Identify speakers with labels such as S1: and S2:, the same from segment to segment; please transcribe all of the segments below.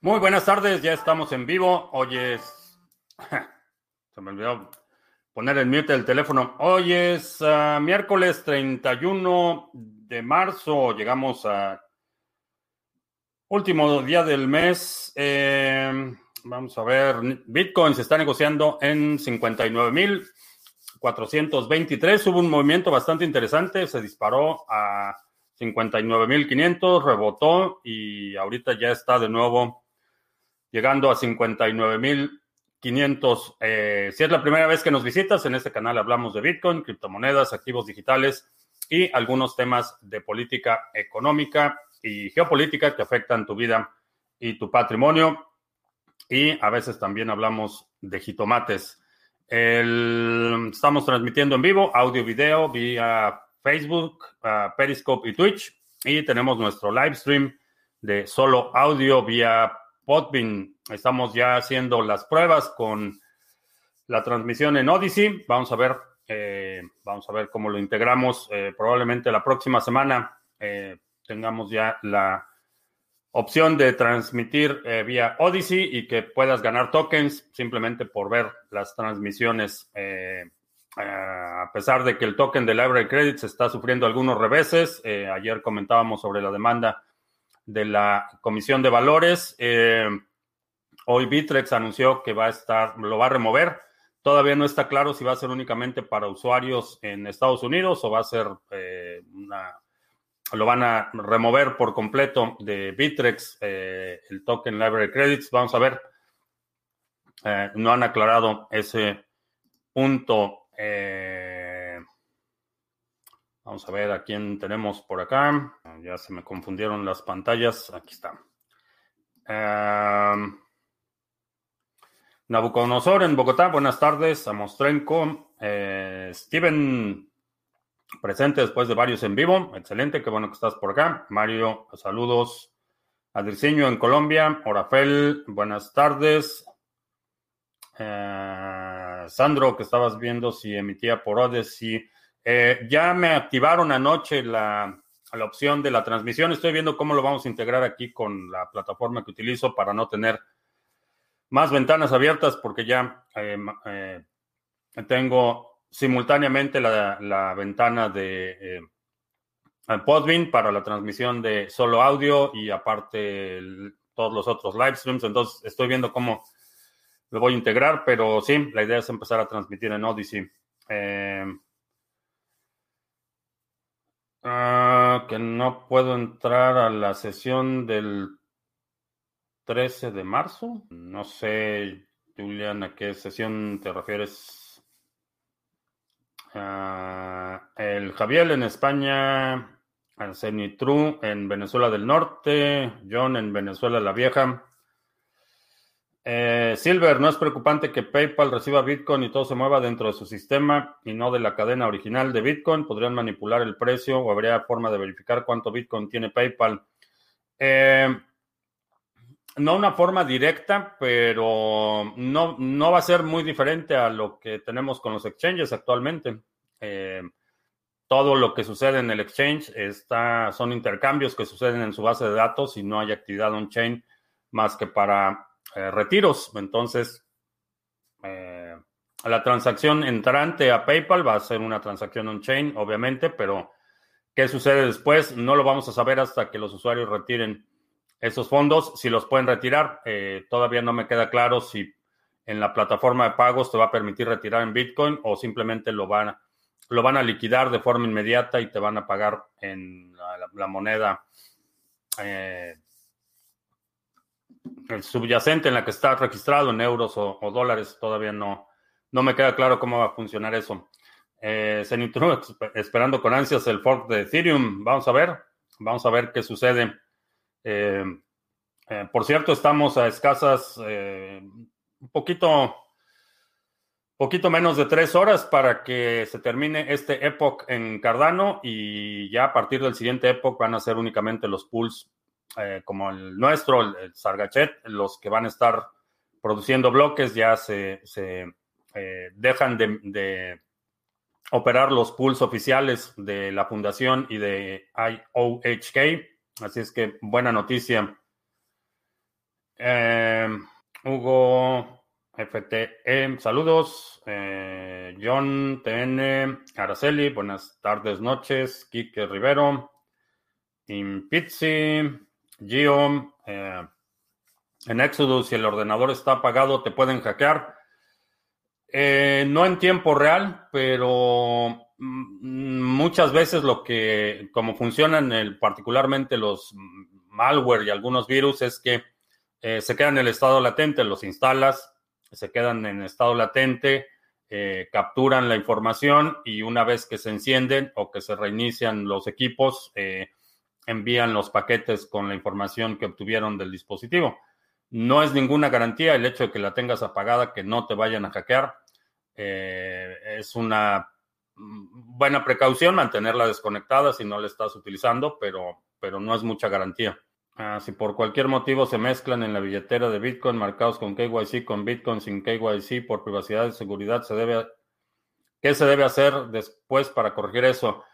S1: Muy buenas tardes, ya estamos en vivo. Hoy es. Se me olvidó poner el mute del teléfono. Hoy es uh, miércoles 31 de marzo. Llegamos a último día del mes. Eh, vamos a ver. Bitcoin se está negociando en 59.423. Hubo un movimiento bastante interesante. Se disparó a 59.500, rebotó y ahorita ya está de nuevo llegando a 59.500. Eh, si es la primera vez que nos visitas, en este canal hablamos de Bitcoin, criptomonedas, activos digitales y algunos temas de política económica y geopolítica que afectan tu vida y tu patrimonio. Y a veces también hablamos de jitomates. El, estamos transmitiendo en vivo, audio, video, vía Facebook, uh, Periscope y Twitch. Y tenemos nuestro live stream de solo audio vía Podbean. Estamos ya haciendo las pruebas con la transmisión en Odyssey. Vamos a ver, eh, vamos a ver cómo lo integramos. Eh, probablemente la próxima semana eh, tengamos ya la opción de transmitir vía Odyssey y que puedas ganar tokens simplemente por ver las transmisiones. a pesar de que el token de Library Credits está sufriendo algunos reveses, ayer comentábamos sobre la demanda de la Comisión de Valores. Eh, hoy Bitrex anunció que va a estar, lo va a remover. Todavía no está claro si va a ser únicamente para usuarios en Estados Unidos o va a ser eh, una, lo van a remover por completo de Bitrex, eh, el token Library Credits. Vamos a ver. no han aclarado ese punto. Vamos a ver a quién tenemos por acá. Ya se me confundieron las pantallas. Aquí está. Nabucodonosor en Bogotá. Buenas tardes. Amostrenko. Eh, Steven, presente después de varios en vivo. Excelente. Qué bueno que estás por acá. Mario, saludos. Adriceño en Colombia. Orafel, buenas tardes. Eh, Sandro, que estabas viendo si emitía por Odyssey. Eh, ya me activaron anoche la, la, opción de la transmisión. Estoy viendo cómo lo vamos a integrar aquí con la plataforma que utilizo para no tener más ventanas abiertas porque ya eh, eh, tengo simultáneamente la, la ventana de Podbean para la transmisión de solo audio y aparte todos los otros live streams. Entonces estoy viendo cómo lo voy a integrar, pero sí, la idea es empezar a transmitir en Odyssey. Ah, que no puedo entrar a la sesión del 13 de marzo. No sé, Julian, a qué sesión te refieres. Ah, el Javier en España, Cenitru en Venezuela del Norte, John en Venezuela la Vieja. Eh, Silver, no es preocupante que PayPal reciba Bitcoin y todo se mueva dentro de su sistema y no de la cadena original de Bitcoin. Podrían manipular el precio o habría forma de verificar cuánto Bitcoin tiene PayPal. Eh, no una forma directa, pero no, no va a ser muy diferente a lo que tenemos con los exchanges actualmente. Eh, todo lo que sucede en el exchange está, son intercambios que suceden en su base de datos y no hay actividad on-chain más que para eh, retiros. Entonces, eh, la transacción entrante a PayPal va a ser una transacción on-chain, obviamente, pero ¿qué sucede después? No lo vamos a saber hasta que los usuarios retiren esos fondos. Si los pueden retirar, eh, todavía no me queda claro si en la plataforma de pagos te va a permitir retirar en Bitcoin o simplemente lo van, lo van a liquidar de forma inmediata y te van a pagar en la, moneda el subyacente en la que está registrado en euros o, dólares, todavía no, no me queda claro cómo va a funcionar eso. Eh, esperando con ansias el fork de Ethereum. Vamos a ver, vamos a ver qué sucede. Eh, eh, por cierto, estamos a escasas, un poquito, poquito menos de tres horas para que se termine este Epoch en Cardano y ya a partir del siguiente Epoch van a ser únicamente los pools eh, como el nuestro, el, Sargachet, los que van a estar produciendo bloques ya se, eh, dejan de, operar los pools oficiales de la fundación y de IOHK. Así es que buena noticia Hugo FTE, saludos. John TN, Araceli, buenas tardes, noches. Quique Rivero, Impizzi, Gio, en Exodus, si el ordenador está apagado, te pueden hackear. Eh, no en tiempo real, pero mm, muchas veces lo que, como funcionan particularmente los malware y algunos virus, es que eh, se quedan en el estado latente, los instalas, se quedan en estado latente, eh, capturan la información y una vez que se encienden o que se reinician los equipos, envían los paquetes con la información que obtuvieron del dispositivo. No es ninguna garantía el hecho de que la tengas apagada, que no te vayan a hackear. Eh, es una buena precaución mantenerla desconectada si no la estás utilizando, pero, pero no es mucha garantía. Ah, si por cualquier motivo se mezclan en la billetera de Bitcoin marcados con KYC, con Bitcoin sin KYC por privacidad y seguridad, ¿qué se debe hacer después para corregir eso?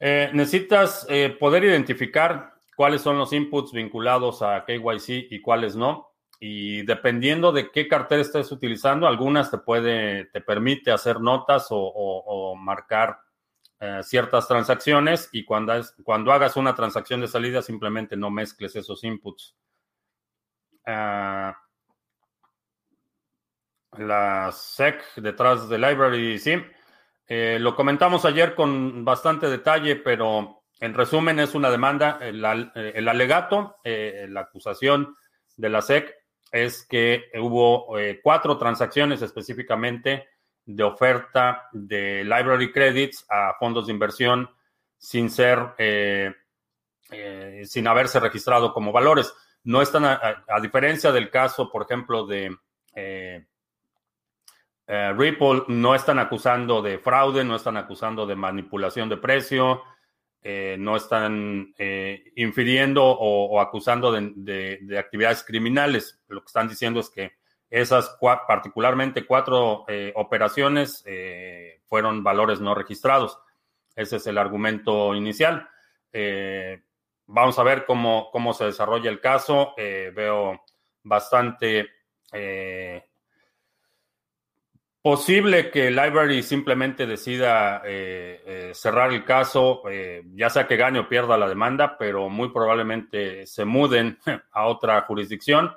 S1: Eh, necesitas eh, poder identificar cuáles son los inputs vinculados a KYC y cuáles no. Y dependiendo de qué cartera estés utilizando, algunas te puede, te permite hacer notas o, marcar eh, ciertas transacciones y cuando, cuando hagas una transacción de salida simplemente no mezcles esos inputs. Ah, la SEC detrás de Library, sí. Eh, lo comentamos ayer con bastante detalle, pero en resumen, es una demanda. El, alegato, eh, la acusación de la SEC es que hubo eh, cuatro transacciones específicamente de oferta de library credits a fondos de inversión sin ser, eh, sin haberse registrado como valores. No están, a, diferencia del caso, por ejemplo, de Ripple, no están acusando de fraude, no están acusando de manipulación de precio, eh, no están eh, infiriendo o, acusando de, actividades criminales. Lo que están diciendo es que esas particularmente cuatro eh, operaciones fueron valores no registrados. Ese es el argumento inicial. vamos a ver cómo, cómo se desarrolla el caso. veo bastante Posible que Library simplemente decida eh, eh, cerrar el caso, eh, ya sea que gane o pierda la demanda, pero muy probablemente se muden a otra jurisdicción.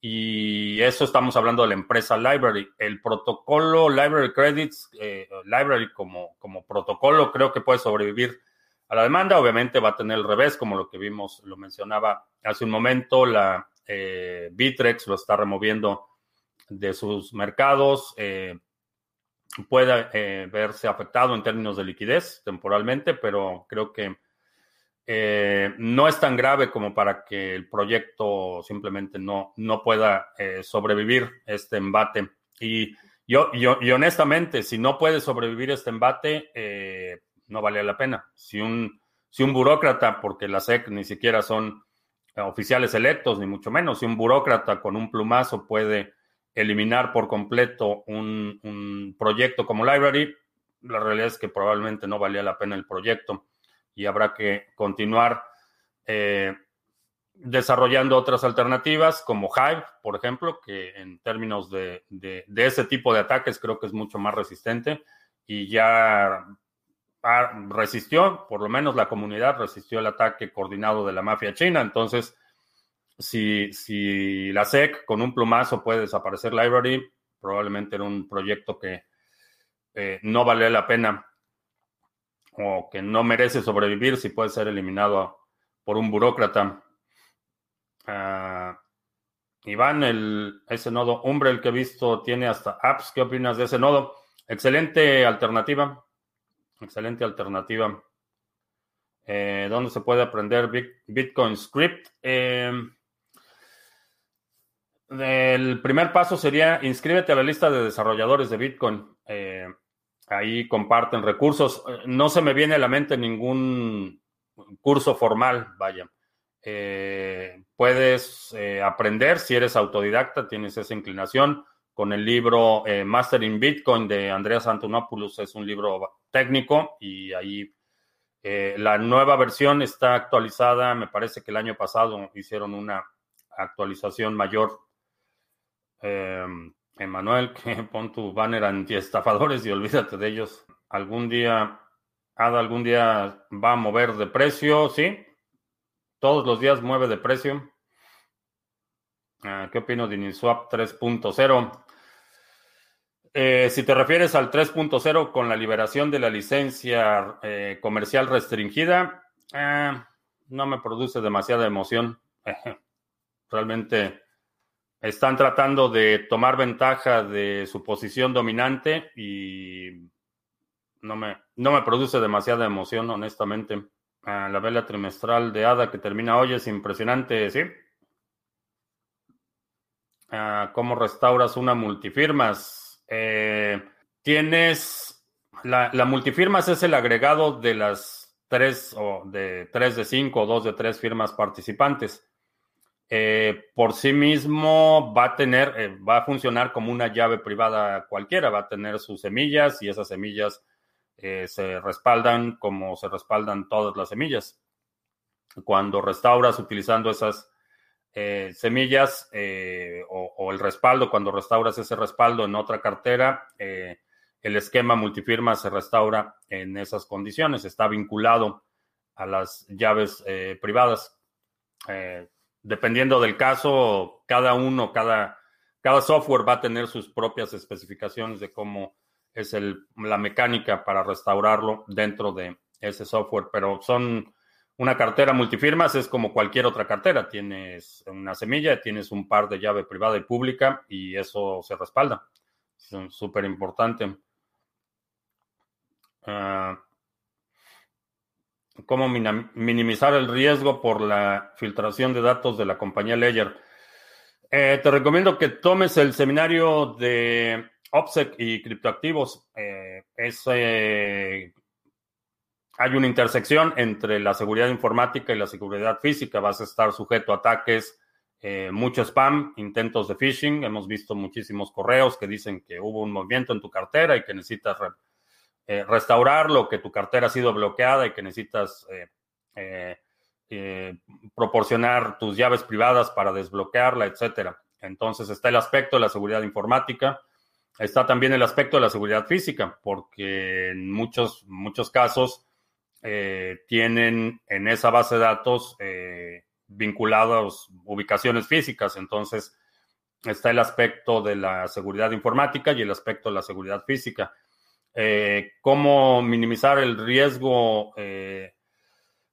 S1: Y eso estamos hablando de la empresa Library. El protocolo Library Credits, Library como, como protocolo, creo que puede sobrevivir a la demanda. Obviamente va a tener el revés, como lo que vimos, lo mencionaba hace un momento. La Bitrex lo está removiendo de sus mercados eh, pueda eh, verse afectado en términos de liquidez temporalmente, pero creo que eh, no es tan grave como para que el proyecto simplemente no, no pueda sobrevivir este embate. Y yo, y honestamente, si no puede sobrevivir este embate, no vale la pena. Si un, si un burócrata, porque la SEC ni siquiera son oficiales electos, ni mucho menos, si un burócrata con un plumazo puede eliminar por completo un, proyecto como Library, la realidad es que probablemente no valía la pena el proyecto y habrá que continuar eh, desarrollando otras alternativas como Hive, por ejemplo, que en términos de, ese tipo de ataques creo que es mucho más resistente y ya resistió, por lo menos la comunidad resistió el ataque coordinado de la mafia china. Entonces, si, si la SEC con un plumazo puede desaparecer Library, probablemente era un proyecto que eh, no vale la pena o que no merece sobrevivir si puede ser eliminado por un burócrata. Uh, Iván, el, ese nodo Umbre, el que he visto, tiene hasta apps. ¿Qué opinas de ese nodo? Excelente alternativa. Excelente alternativa. Eh, ¿Dónde se puede aprender Bitcoin Script? Eh, el primer paso sería inscríbete a la lista de desarrolladores de Bitcoin. Eh, ahí comparten recursos. No se me viene a la mente ningún curso formal, vaya. Eh, puedes eh, aprender si eres autodidacta, tienes esa inclinación. Con el libro Mastering Bitcoin de Andreas Antonopoulos es un libro técnico y ahí la nueva versión está actualizada. Me parece que el año pasado hicieron una actualización mayor. Emanuel, que pon tu banner antiestafadores y olvídate de ellos. Algún día, ADA algún día va a mover de precio, ¿sí? Todos los días mueve de precio. Ah, ¿Qué opino de Uniswap 3.0? Eh, si te refieres al 3.0 con la liberación de la licencia eh, comercial restringida, eh, no me produce demasiada emoción. Realmente están tratando de tomar ventaja de su posición dominante y no me, no me produce demasiada emoción, honestamente. La vela trimestral de ADA que termina hoy es impresionante, ¿sí? Ah, ¿Cómo restauras una multifirmas? Eh, tienes, la, la, multifirmas es el agregado de las tres o de tres de cinco o dos de tres firmas participantes. Eh, por sí mismo va a tener, eh, va a funcionar como una llave privada cualquiera, va a tener sus semillas y esas semillas eh, se respaldan como se respaldan todas las semillas. Cuando restauras utilizando esas semillas o, o, el respaldo, cuando restauras ese respaldo en otra cartera, el esquema multifirma se restaura en esas condiciones, está vinculado a las llaves privadas dependiendo del caso, cada uno, cada, cada software va a tener sus propias especificaciones de cómo es el, la mecánica para restaurarlo dentro de ese software, pero son una cartera multifirmas, es como cualquier otra cartera. Tienes una semilla, tienes un par de llave privada y pública y eso se respalda. Es súper importante. Ah, cómo minimizar el riesgo por la filtración de datos de la compañía Ledger. Eh, te recomiendo que tomes el seminario de OPSEC y criptoactivos. Eh, hay una intersección entre la seguridad informática y la seguridad física. Vas a estar sujeto a ataques, eh, mucho spam, intentos de phishing. Hemos visto muchísimos correos que dicen que hubo un movimiento en tu cartera y que necesitas eh, restaurarlo, que tu cartera ha sido bloqueada y que necesitas eh, eh, proporcionar tus llaves privadas para desbloquearla, etcétera. Entonces está el aspecto de la seguridad informática, está también el aspecto de la seguridad física, porque en muchos, muchos casos tienen en esa base de datos vinculados ubicaciones físicas. Entonces está el aspecto de la seguridad informática y el aspecto de la seguridad física. Eh, cómo minimizar el riesgo eh,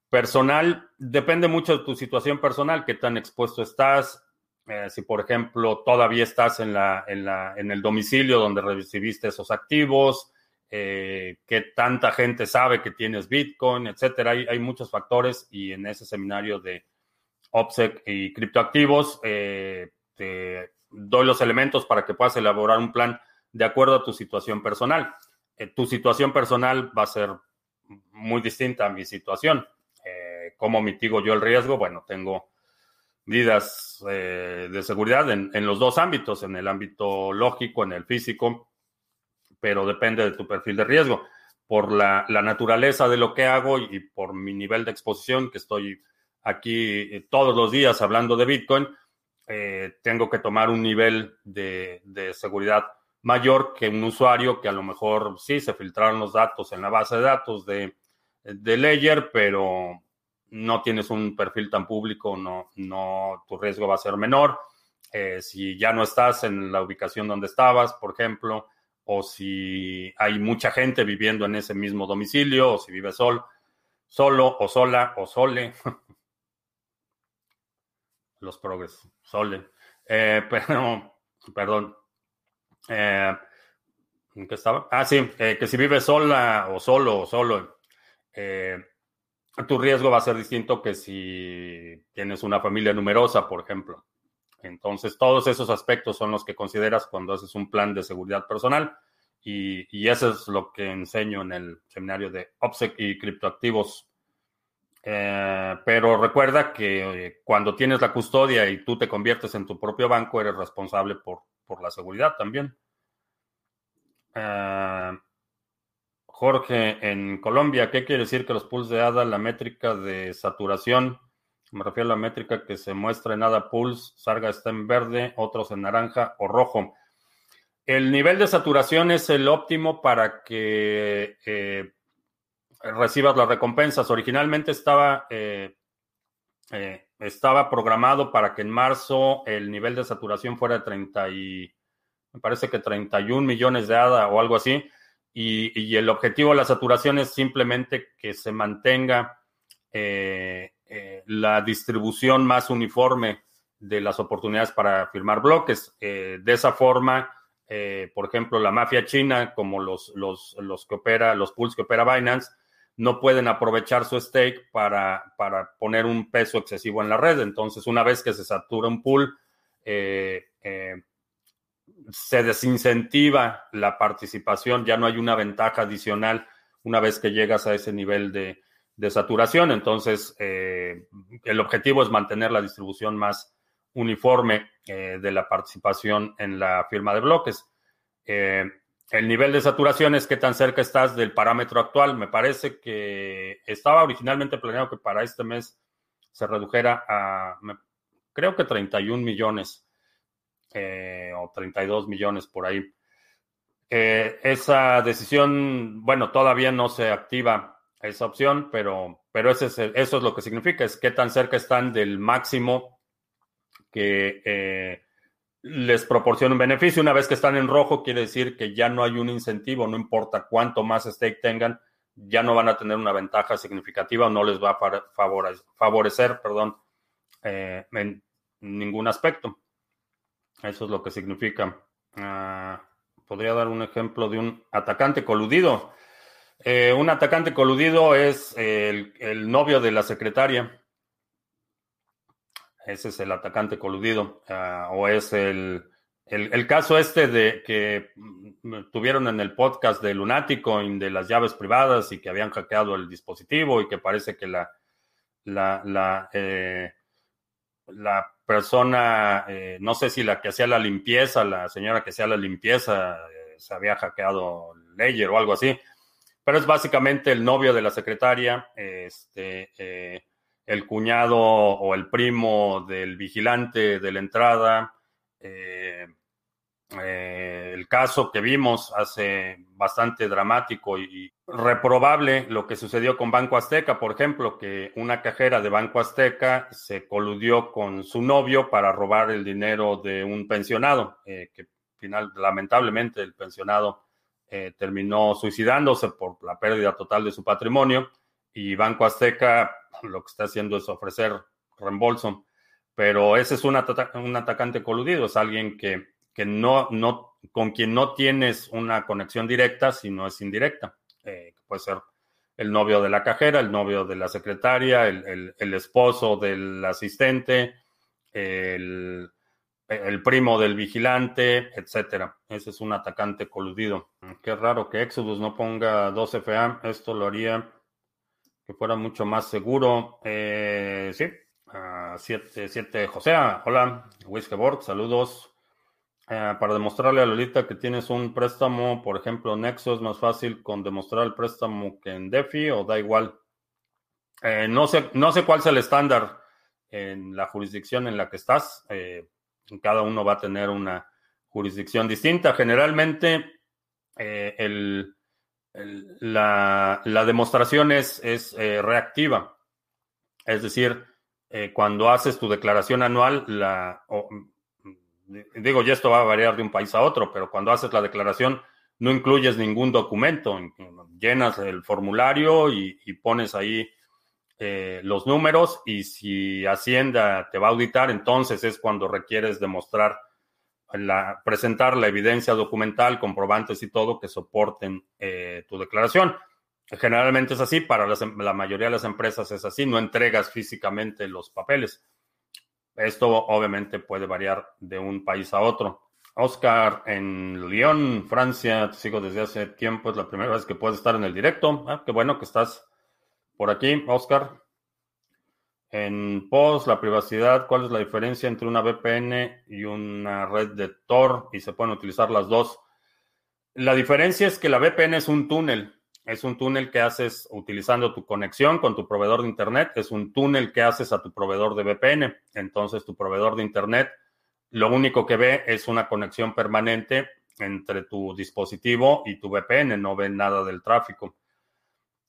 S1: personal depende mucho de tu situación personal, qué tan expuesto estás. Eh, si, por ejemplo, todavía estás en, la, en, la, en el domicilio donde recibiste esos activos, qué tanta gente sabe que tienes Bitcoin, etcétera. Hay, hay, muchos factores y en ese seminario de OPSEC y criptoactivos te doy los elementos para que puedas elaborar un plan de acuerdo a tu situación personal. Eh, tu situación personal va a ser muy distinta a mi situación. Eh, ¿Cómo mitigo yo el riesgo? Bueno, tengo medidas eh, de seguridad en, los dos ámbitos, en el ámbito lógico, en el físico, pero depende de tu perfil de riesgo. Por la, naturaleza de lo que hago y por mi nivel de exposición, que estoy aquí todos los días hablando de Bitcoin, tengo que tomar un nivel de, de seguridad mayor que un usuario que a lo mejor sí se filtraron los datos en la base de datos de, de Ledger, pero no tienes un perfil tan público, no, no, tu riesgo va a ser menor. Eh, si ya no estás en la ubicación donde estabas, por ejemplo, o si hay mucha gente viviendo en ese mismo domicilio, o si vives sol, solo o sola o sole. Los progres, sole. Eh, pero, perdón, eh, ¿En qué estaba? Ah, sí, eh, que si vives sola o solo o solo, eh, tu riesgo va a ser distinto que si tienes una familia numerosa, por ejemplo. Entonces, todos esos aspectos son los que consideras cuando haces un plan de seguridad personal y, y eso es lo que enseño en el seminario de OPSEC y criptoactivos. pero recuerda que cuando tienes la custodia y tú te conviertes en tu propio banco, eres responsable por por la seguridad también. Ah, Jorge, en Colombia, ¿qué quiere decir que los pools de ADA, la métrica de saturación Me refiero a la métrica que se muestra en ADA Pulse. Sarga está en verde, otros en naranja o rojo. El nivel de saturación es el óptimo para que eh, recibas las recompensas. Originalmente estaba, eh, eh, estaba programado para que en marzo el nivel de saturación fuera de 30 y, me parece que 31 millones de ADA o algo así. Y, el objetivo de la saturación es simplemente que se mantenga la distribución más uniforme de las oportunidades para firmar bloques. de esa forma, eh, por ejemplo, la mafia china, como los, los, los, que opera, los pools que opera Binance, no pueden aprovechar su stake para, para, poner un peso excesivo en la red. Entonces, una vez que se satura un pool, eh, eh, se desincentiva la participación, ya no hay una ventaja adicional una vez que llegas a ese nivel de, de saturación. Entonces, el objetivo es mantener la distribución más uniforme eh, de la participación en la firma de bloques. Eh, el nivel de saturación es qué tan cerca estás del parámetro actual. Me parece que estaba originalmente planeado que para este mes se redujera a, creo que 31 millones eh, o 32 millones por ahí. esa decisión, bueno, todavía no se activa esa opción, pero, pero ese eso es lo que significa, es qué tan cerca están del máximo que eh, les proporciona un beneficio. Una vez que están en rojo, quiere decir que ya no hay un incentivo, no importa cuánto más stake tengan, ya no van a tener una ventaja significativa o no les va a favorecer, perdón, eh, en ningún aspecto. Eso es lo que significa. Ah, podría dar un ejemplo de un atacante coludido. Eh, un atacante coludido es el novio de la secretaria. Ese es el atacante coludido. Ah, o es el, el, caso este de que mm, tuvieron en el podcast de Lunático de las llaves privadas y que habían hackeado el dispositivo y que parece que la, la, la, eh, persona, eh, no sé si la que hacía la limpieza, la señora que hacía la limpieza, eh, se había hackeado Ledger o algo así. Pero es básicamente el novio de la secretaria, este, el cuñado o el primo del vigilante de la entrada. Eh, eh, el caso que vimos hace bastante dramático y reprobable lo que sucedió con Banco Azteca, por ejemplo, que una cajera de Banco Azteca se coludió con su novio para robar el dinero de un pensionado, eh, que final, lamentablemente el pensionado terminó suicidándose por la pérdida total de su patrimonio y Banco Azteca lo que está haciendo es ofrecer reembolso. Pero ese es un, un atacante coludido, es alguien que, que no, no, con quien no tienes una conexión directa, sino es indirecta. Eh, puede ser el novio de la cajera, el novio de la secretaria, el, el, esposo del asistente, el, el, primo del vigilante, etcétera. Ese es un atacante coludido. Qué raro que Exodus no ponga 2FA. Esto lo haría que fuera mucho más seguro. Eh, sí, 7, 7 José, hola, Whiskeyboard, saludos. Eh, para demostrarle a Lolita que tienes un préstamo, por ejemplo, Nexo es más fácil con demostrar el préstamo que en DeFi o da igual. Eh, no, sé, no sé cuál es el estándar en la jurisdicción en la que estás. cada uno va a tener una jurisdicción distinta. Generalmente, el, la, demostración es, eh, reactiva. Es decir, eh, cuando haces tu declaración anual, la, mm, digo, ya esto va a variar de un país a otro, pero cuando haces la declaración no incluyes ningún documento, llenas el formulario y, pones ahí eh, los números y si Hacienda te va a auditar, entonces es cuando requieres demostrar presentar la evidencia documental, comprobantes y todo que soporten eh, tu declaración. Generalmente es así, para la mayoría de las empresas es así, no entregas físicamente los papeles. Esto obviamente puede variar de un país a otro. Oscar, en Lyon, Francia, te sigo desde hace tiempo, es la primera vez que puedes estar en el directo. Ah, qué bueno que estás por aquí, Oscar. En POS, la privacidad, ¿cuál es la diferencia entre una VPN y una red de Tor? Y se pueden utilizar las dos. La diferencia es que la VPN es un túnel. es un túnel que haces utilizando tu conexión con tu proveedor de Internet, es un túnel que haces a tu proveedor de VPN. Entonces tu proveedor de Internet lo único que ve es una conexión permanente entre tu dispositivo y tu VPN, no ve nada del tráfico.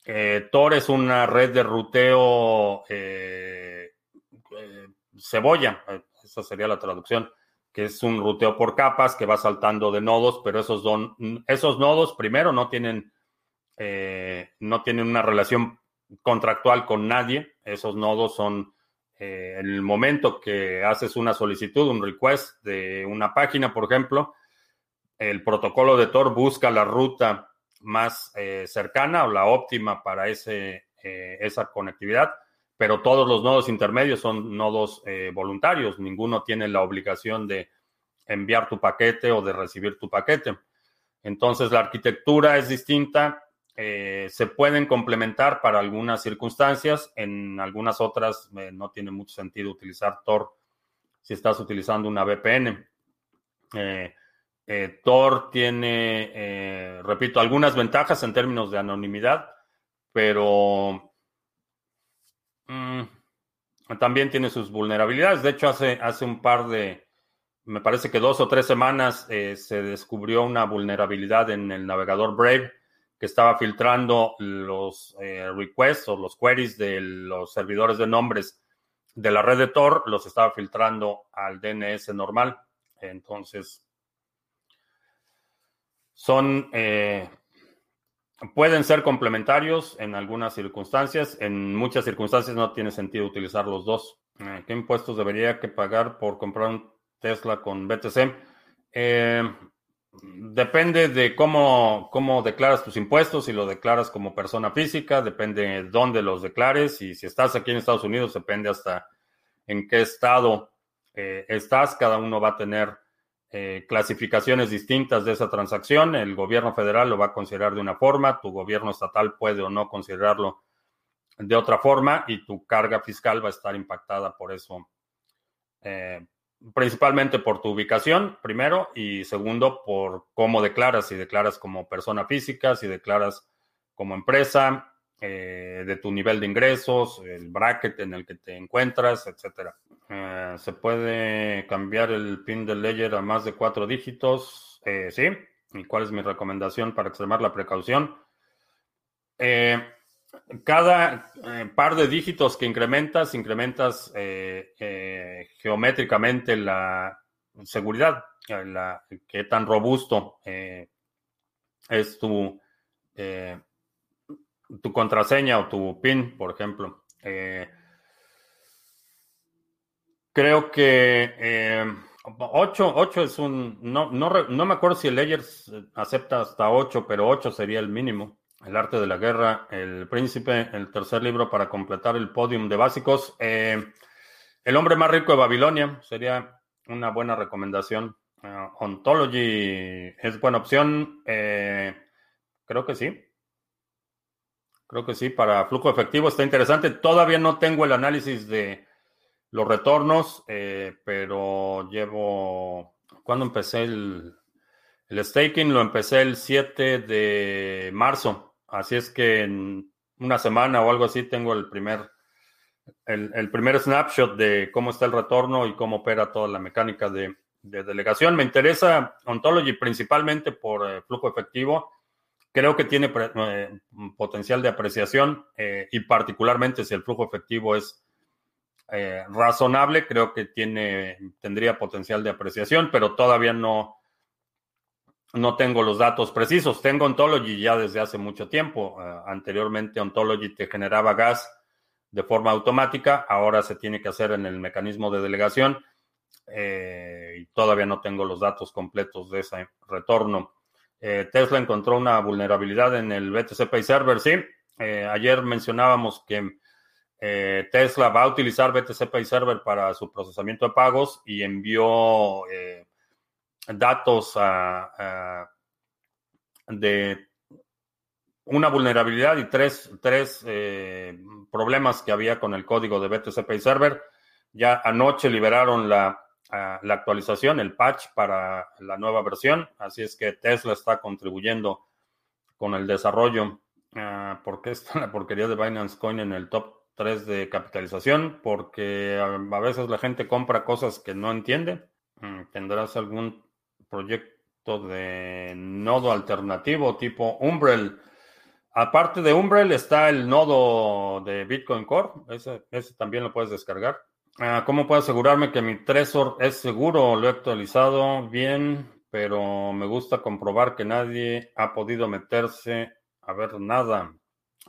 S1: Eh, Tor es una red de ruteo eh, eh, cebolla, esa sería la traducción, que es un ruteo por capas que va saltando de nodos, pero esos, esos nodos primero no tienen, no tienen una relación contractual con nadie, esos nodos son en el momento que haces una solicitud, un request de una página, por ejemplo, el protocolo de Tor busca la ruta más eh, cercana o la óptima para ese, eh, esa conectividad, pero todos los nodos intermedios son nodos eh, voluntarios, ninguno tiene la obligación de enviar tu paquete o de recibir tu paquete. Entonces la arquitectura es distinta, se pueden complementar para algunas circunstancias, en algunas otras no tiene mucho sentido utilizar Tor si estás utilizando una VPN. Tor tiene, eh, repito, algunas ventajas en términos de anonimidad, pero mm, también tiene sus vulnerabilidades. De hecho, hace, hace un par de, me parece que dos o tres semanas eh, se descubrió una vulnerabilidad en el navegador Brave que estaba filtrando los requests o los queries de los servidores de nombres de la red de Tor, los estaba filtrando al DNS normal. Entonces, son, eh, pueden ser complementarios en algunas circunstancias, en muchas circunstancias no tiene sentido utilizar los dos. Eh, ¿Qué impuestos debería que pagar por comprar un Tesla con BTC? Eh, depende de cómo, cómo declaras tus impuestos, si lo declaras como persona física, depende de dónde los declares y si estás aquí en Estados Unidos, depende hasta en qué estado estás, cada uno va a tener eh, clasificaciones distintas de esa transacción. El gobierno federal lo va a considerar de una forma, tu gobierno estatal puede o no considerarlo de otra forma y tu carga fiscal va a estar impactada por eso, eh, principalmente por tu ubicación, primero, y segundo, por cómo declaras, si declaras como persona física, si declaras como empresa, eh, de tu nivel de ingresos, el bracket en el que te encuentras, etcétera. Eh, se puede cambiar el pin del ledger a más de cuatro dígitos. Eh, sí. ¿Y cuál es mi recomendación para extremar la precaución? Cada par de dígitos que incrementas, incrementas geométricamente la seguridad, la, qué tan robusto es tu, tu contraseña o tu PIN, por ejemplo. Creo que 8, eh, es un... No, no, me acuerdo si el Ledger acepta hasta 8, pero 8 sería el mínimo. El arte de la guerra, el príncipe, el tercer libro para completar el podium de básicos. Eh, el hombre más rico de Babilonia sería una buena recomendación. Uh, Ontology es buena opción. Eh, creo que sí. Creo que sí, para flujo efectivo está interesante. Todavía no tengo el análisis de los retornos, eh, pero llevo, cuando empecé el, el staking? Lo empecé el 7 de marzo, así es que en una semana o algo así tengo el primer, el, primer snapshot de cómo está el retorno y cómo opera toda la mecánica de, delegación. Me interesa Ontology principalmente por eh, flujo efectivo. Creo que tiene eh, potencial de apreciación y particularmente si el flujo efectivo es eh, razonable, creo que tiene, tendría potencial de apreciación, pero todavía no, no tengo los datos precisos. Tengo Ontology ya desde hace mucho tiempo. Eh, anteriormente Ontology te generaba gas de forma automática, ahora se tiene que hacer en el mecanismo de delegación eh, y todavía no tengo los datos completos de ese retorno. Tesla encontró una vulnerabilidad en el BTC Pay Server, sí. ayer mencionábamos que eh, Tesla va a utilizar BTC Pay Server para su procesamiento de pagos y envió eh, datos de una vulnerabilidad y tres, eh, problemas que había con el código de BTC Pay Server. Ya anoche liberaron la, la actualización, el patch para la nueva versión, así es que Tesla está contribuyendo con el desarrollo Ah, ¿Por qué está la porquería de Binance Coin en el top 3 de capitalización? Porque a veces la gente compra cosas que no entiende. Mm, ¿Tendrás algún proyecto de nodo alternativo tipo Umbrel? Aparte de Umbrel está el nodo de Bitcoin Core. Ese, también lo puedes descargar. Ah, ¿Cómo puedo asegurarme que mi Trezor es seguro? Lo he actualizado bien, pero me gusta comprobar que nadie ha podido meterse a ver nada.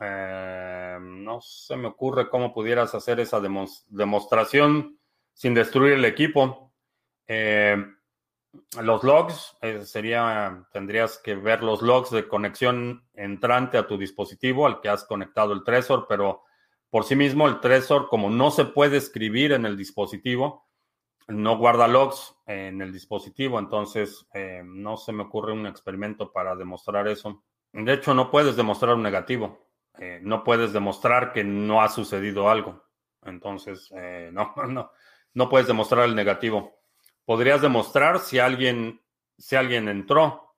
S1: Eh, no se me ocurre cómo pudieras hacer esa demostración sin destruir el equipo. Eh, los logs, eh, sería, tendrías que ver los logs de conexión entrante a tu dispositivo al que has conectado el Trezor, pero por sí mismo el Trezor, como no se puede escribir en el dispositivo, no guarda logs en el dispositivo, entonces no se me ocurre un experimento para demostrar eso. De hecho, no puedes demostrar un negativo. Eh, no puedes demostrar que no ha sucedido algo. Entonces, eh, no, no, no puedes demostrar el negativo. Podrías demostrar si alguien, si alguien entró,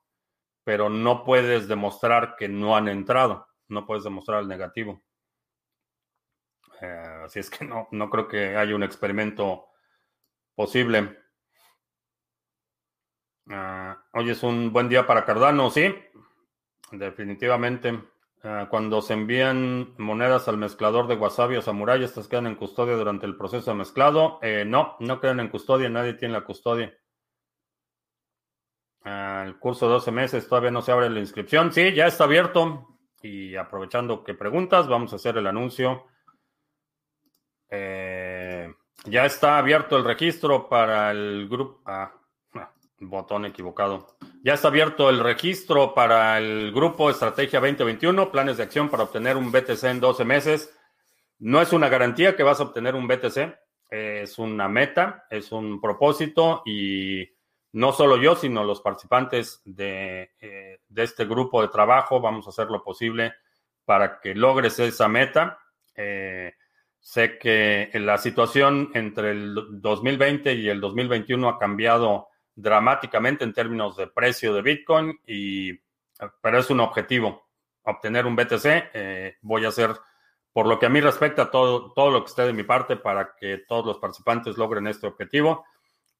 S1: pero no puedes demostrar que no han entrado. No puedes demostrar el negativo. Eh, así es que no, no creo que haya un experimento posible. Ah, hoy es un buen día para Cardano, sí. Definitivamente. Ah, cuando se envían monedas al mezclador de Wasabi o Samurai, estas quedan en custodia durante el proceso de mezclado. Eh, no, no quedan en custodia, nadie tiene la custodia. Ah, el curso de 12 meses todavía no se abre la inscripción. Sí, ya está abierto. Y aprovechando que preguntas, vamos a hacer el anuncio. Eh, ya está abierto el registro para el grupo. Ah, botón equivocado. Ya está abierto el registro para el grupo Estrategia 2021, planes de acción para obtener un BTC en 12 meses. No es una garantía que vas a obtener un BTC, es una meta, es un propósito y no solo yo, sino los participantes de, eh, de este grupo de trabajo vamos a hacer lo posible para que logres esa meta. Eh, sé que la situación entre el 2020 y el 2021 ha cambiado dramáticamente en términos de precio de Bitcoin, y, pero es un objetivo, obtener un BTC. Eh, voy a hacer, por lo que a mí respecta, todo, todo lo que esté de mi parte para que todos los participantes logren este objetivo.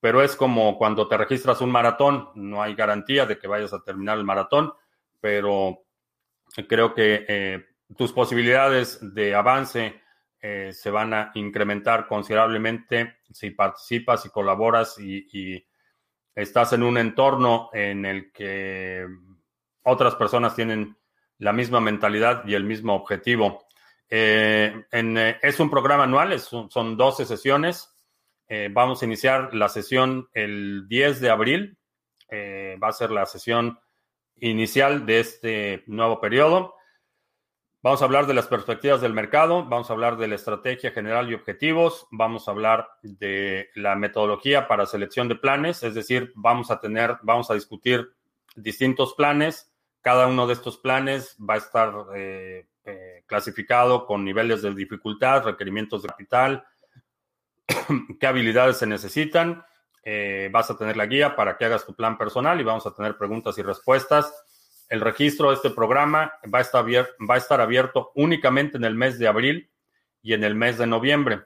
S1: Pero es como cuando te registras un maratón, no hay garantía de que vayas a terminar el maratón, pero creo que eh, tus posibilidades de avance eh, se van a incrementar considerablemente si participas y colaboras y estás en un entorno en el que otras personas tienen la misma mentalidad y el mismo objetivo. Eh, eh, es un programa anual, son 12 sesiones. Vamos a iniciar la sesión el 10 de abril. va a ser la sesión inicial de este nuevo periodo. Vamos a hablar de las perspectivas del mercado, vamos a hablar de la estrategia general y objetivos, vamos a hablar de la metodología para selección de planes, es decir, vamos a tener, vamos a discutir distintos planes. Cada uno de estos planes va a estar eh, eh, clasificado con niveles de dificultad, requerimientos de capital, qué habilidades se necesitan. Eh, vas a tener la guía para que hagas tu plan personal y vamos a tener preguntas y respuestas el registro de este programa va a, estar abierto, únicamente en el mes de abril y en el mes de noviembre.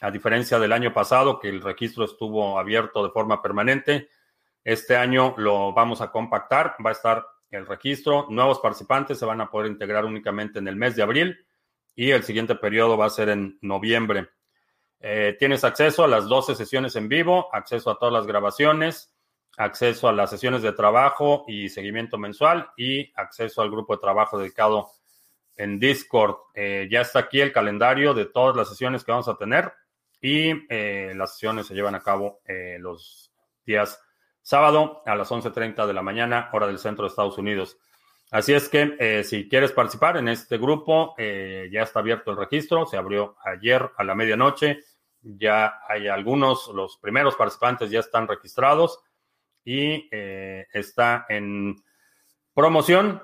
S1: A diferencia del año pasado, que el registro estuvo abierto de forma permanente, este año lo vamos a compactar, va a estar el registro, nuevos participantes se van a poder integrar únicamente en el mes de abril y el siguiente periodo va a ser en noviembre. Eh, tienes acceso a las 12 sesiones en vivo, acceso a todas las grabaciones, acceso a las sesiones de trabajo y seguimiento mensual y acceso al grupo de trabajo dedicado en Discord. Eh, ya está aquí el calendario de todas las sesiones que vamos a tener y eh, las sesiones se llevan a cabo eh, los días sábado a las 11.30 de la mañana, hora del centro de Estados Unidos. Así es que si quieres participar en este grupo, ya está abierto el registro, se abrió ayer a la medianoche, ya hay algunos, los primeros participantes ya están registrados y eh, está en promoción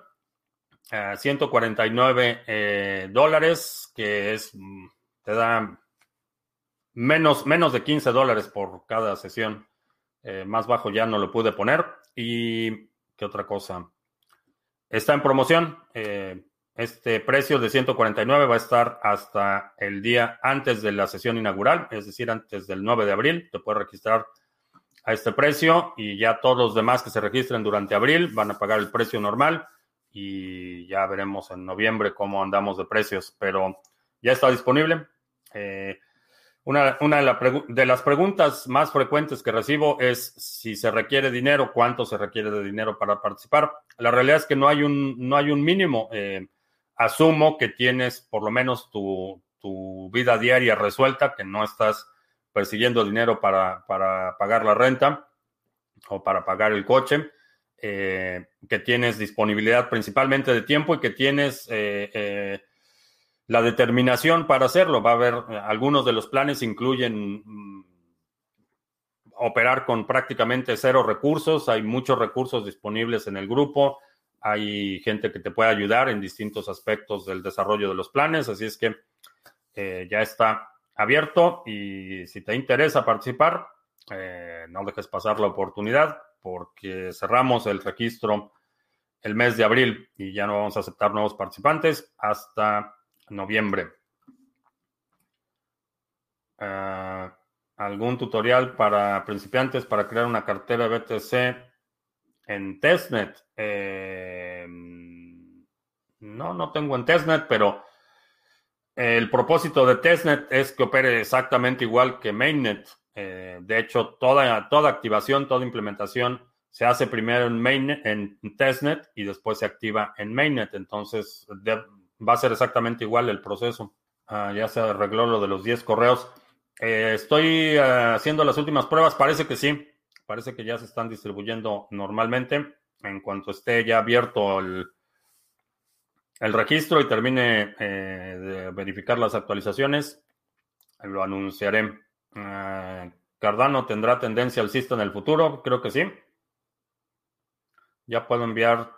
S1: a 149 eh, dólares, que es, mm, te da menos, menos de 15 dólares por cada sesión. Eh, más bajo ya no lo pude poner. Y qué otra cosa. Está en promoción. Este precio de 149 va a estar hasta el día antes de la sesión inaugural, es decir, antes del 9 de abril. Te puedes registrar a este precio y ya todos los demás que se registren durante abril van a pagar el precio normal y ya veremos en noviembre cómo andamos de precios, pero ya está disponible. Eh, una, de, las preguntas más frecuentes que recibo es si se requiere dinero, cuánto se requiere de dinero para participar. La realidad es que no hay un, no hay un mínimo. Eh, asumo que tienes por lo menos tu, vida diaria resuelta, que no estás persiguiendo dinero para, pagar la renta o para pagar el coche, eh, que tienes disponibilidad principalmente de tiempo y que tienes eh, la determinación para hacerlo. Va a haber, eh, algunos de los planes incluyen mm, operar con prácticamente cero recursos, hay muchos recursos disponibles en el grupo, hay gente que te puede ayudar en distintos aspectos del desarrollo de los planes, así es que eh, ya está abierto y si te interesa participar, eh, no dejes pasar la oportunidad porque cerramos el registro el mes de abril y ya no vamos a aceptar nuevos participantes hasta noviembre. Ah, ¿Algún tutorial para principiantes para crear una cartera BTC en testnet? Eh, no, no tengo en testnet, pero el propósito de testnet es que opere exactamente igual que mainnet. Eh, de hecho, toda, toda activación, toda implementación se hace primero en, mainnet, en testnet y después se activa en mainnet. Entonces, va a ser exactamente igual el proceso. Ah, ya se arregló lo de los 10 correos. Eh, estoy ah, haciendo las últimas pruebas, parece que sí, parece que ya se están distribuyendo normalmente. En cuanto esté ya abierto el, el registro y termine eh, de verificar las actualizaciones, lo anunciaré. Ah, Cardano tendrá tendencia alcista en el futuro, creo que sí. Ya puedo enviar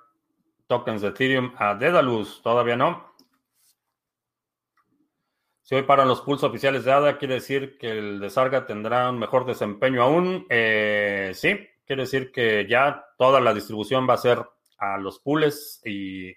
S1: tokens de Ethereum a Dedalus, todavía no. Si hoy para los pools oficiales de ADA, quiere decir que el de Sarga tendrá un mejor desempeño aún. Eh, sí, quiere decir que ya toda la distribución va a ser a los pools y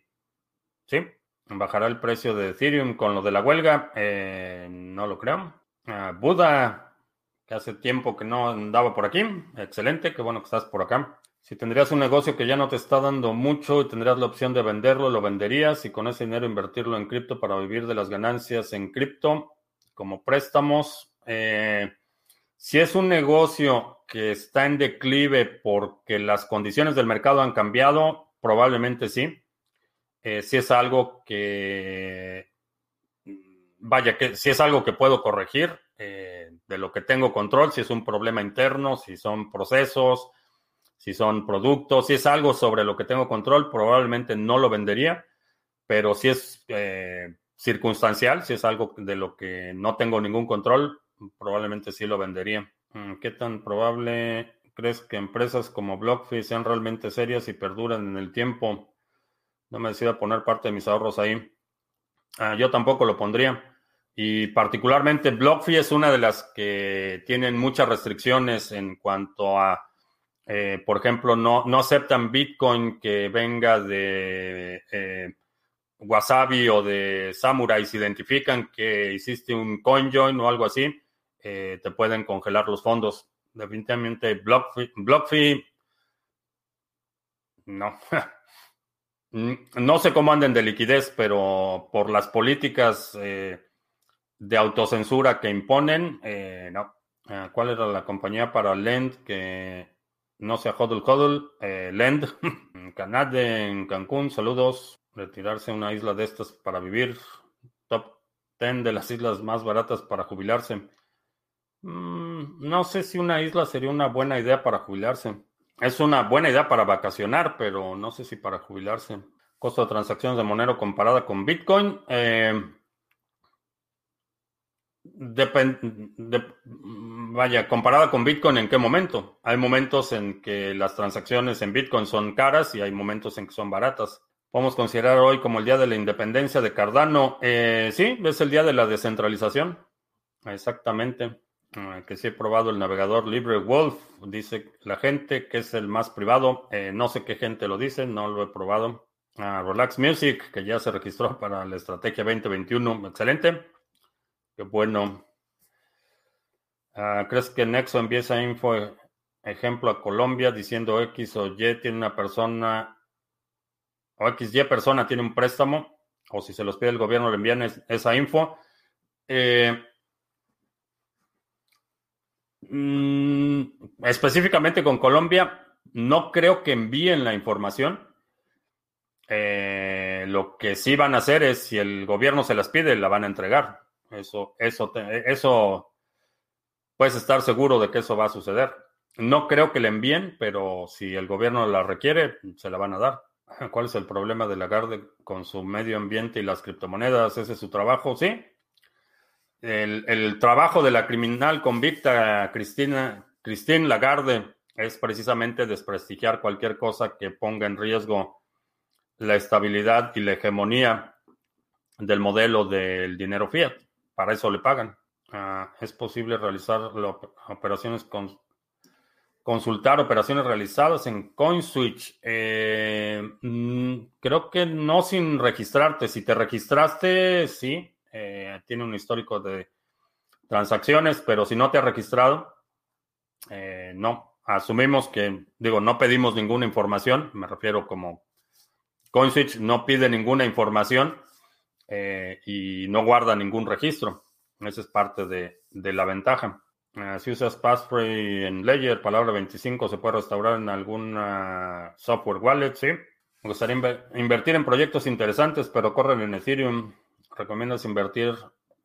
S1: sí, bajará el precio de Ethereum con lo de la huelga. Eh, no lo creo. Uh, Buda, que hace tiempo que no andaba por aquí. Excelente, qué bueno que estás por acá. Si tendrías un negocio que ya no te está dando mucho y tendrías la opción de venderlo, lo venderías y con ese dinero invertirlo en cripto para vivir de las ganancias en cripto como préstamos. Eh, si es un negocio que está en declive porque las condiciones del mercado han cambiado, probablemente sí. Eh, si es algo que, vaya, que si es algo que puedo corregir, eh, de lo que tengo control, si es un problema interno, si son procesos, si son productos, si es algo sobre lo que tengo control, probablemente no lo vendería, pero si es eh, circunstancial, si es algo de lo que no tengo ningún control, probablemente sí lo vendería. Mm, ¿Qué tan probable crees que empresas como BlockFi sean realmente serias y perduran en el tiempo? No me decido poner parte de mis ahorros ahí. Ah, yo tampoco lo pondría. Y particularmente BlockFi es una de las que tienen muchas restricciones en cuanto a eh, por ejemplo, no, no aceptan Bitcoin que venga de eh, Wasabi o de Samurai. Si identifican que hiciste un CoinJoin o algo así, eh, te pueden congelar los fondos. Definitivamente, BlockFi, BlockFi no. no sé cómo anden de liquidez, pero por las políticas de autocensura que imponen, no. Ah, ¿Cuál era la compañía para Lend que no sea Hodl Hodl, eh, Lend, Canadá en Cancún, saludos. Retirarse a una isla de estas para vivir. Top 10 de las islas más baratas para jubilarse. Mm, no sé si una isla sería una buena idea para jubilarse. Es una buena idea para vacacionar, pero no sé si para jubilarse. Costo de transacciones de Monero comparada con Bitcoin. Eh, vaya, comparada con Bitcoin, ¿en qué momento? Hay momentos en que las transacciones en Bitcoin son caras y hay momentos en que son baratas. Podemos considerar hoy como el día de la independencia de Cardano. Eh, sí, es el día de la descentralización. Exactamente. Eh, que sí he probado el navegador LibreWolf. Dice la gente que es el más privado. Eh, no sé qué gente lo dice, no lo he probado. Relax Music, que ya se registró para la estrategia 2021. Excelente. Qué bueno. Ah, ¿Crees que Nexo esa info, ejemplo, a Colombia diciendo X o Y tiene una persona, o XY persona tiene un préstamo, o si se los pide el gobierno le envían esa info? Eh, mm, específicamente con Colombia, no creo que envíen la información. Eh, lo que sí van a hacer es, si el gobierno se las pide, la van a entregar. Eso, eso, eso, puedes estar seguro de que eso va a suceder. No creo que le envíen, pero si el gobierno la requiere, se la van a dar. ¿Cuál es el problema de Lagarde con su medio ambiente y las criptomonedas? ¿Ese es su trabajo? Sí. El, trabajo de la criminal convicta Cristina, Christine Lagarde es precisamente desprestigiar cualquier cosa que ponga en riesgo la estabilidad y la hegemonía del modelo del dinero fiat. Para eso le pagan. Ah, es posible realizar operaciones con consultar operaciones realizadas en CoinSwitch. Eh, mm, creo que no sin registrarte. Si te registraste, sí, eh, tiene un histórico de transacciones, pero si no te ha registrado, eh, no. Asumimos que, digo, no pedimos ninguna información, me refiero como CoinSwitch no pide ninguna información eh, y no guarda ningún registro. Esa es parte de, la ventaja. Eh, si usas Passphrase en Ledger, palabra 25, se puede restaurar en alguna software wallet, sí. Me gustaría invertir en proyectos interesantes, pero corren en Ethereum. ¿Recomiendas invertir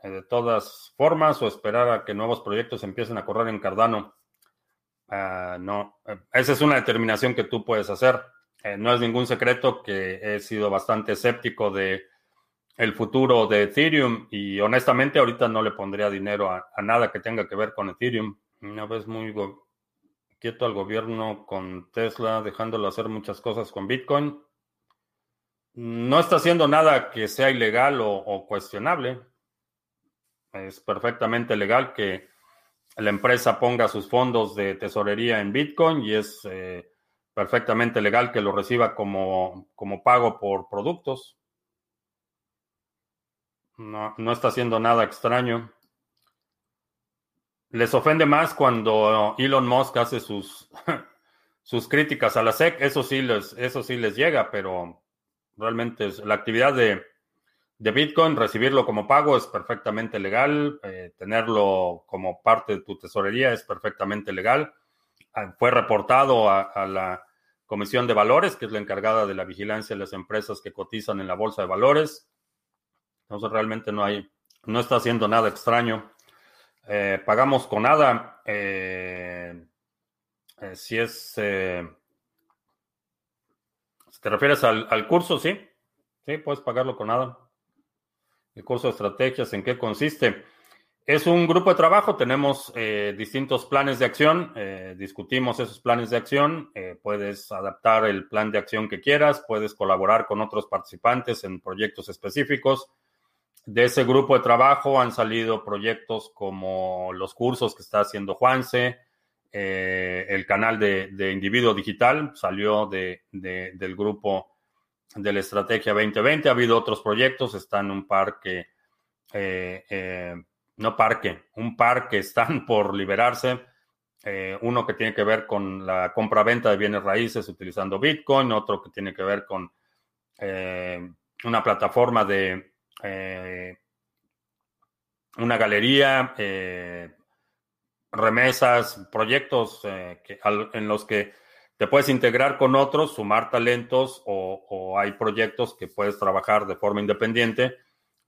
S1: eh, de todas formas o esperar a que nuevos proyectos empiecen a correr en Cardano? Ah, no, esa es una determinación que tú puedes hacer. Eh, no es ningún secreto que he sido bastante escéptico de el futuro de Ethereum y honestamente ahorita no le pondría dinero a, nada que tenga que ver con Ethereum. Una vez muy quieto al gobierno con Tesla, dejándolo hacer muchas cosas con Bitcoin. No está haciendo nada que sea ilegal o, cuestionable. Es perfectamente legal que la empresa ponga sus fondos de tesorería en Bitcoin y es eh, perfectamente legal que lo reciba como, como pago por productos. No, no está haciendo nada extraño. Les ofende más cuando Elon Musk hace sus, sus críticas a la SEC. Eso sí, les, eso sí les llega, pero realmente es, la actividad de, de, Bitcoin, recibirlo como pago es perfectamente legal. Eh, tenerlo como parte de tu tesorería es perfectamente legal. Ah, fue reportado a la Comisión de Valores, que es la encargada de la vigilancia de las empresas que cotizan en la bolsa de valores. Entonces realmente no hay, no está haciendo nada extraño. Eh, pagamos con nada. Eh, si es, te refieres al, curso, sí, sí, puedes pagarlo con nada. El curso de estrategias, ¿en qué consiste? Es un grupo de trabajo, tenemos eh, distintos planes de acción, eh, discutimos esos planes de acción, eh, puedes adaptar el plan de acción que quieras, puedes colaborar con otros participantes en proyectos específicos. De ese grupo de trabajo han salido proyectos como los cursos que está haciendo Juanse, el canal de, Individuo Digital salió de, del grupo de la Estrategia 2020, ha habido otros proyectos, están un par que no parque, un par que están por liberarse. Eh, uno que tiene que ver con la compra-venta de bienes raíces utilizando Bitcoin, otro que tiene que ver con eh, una plataforma de eh, una galería, remesas, proyectos en los que te puedes integrar con otros, sumar talentos o hay proyectos que puedes trabajar de forma independiente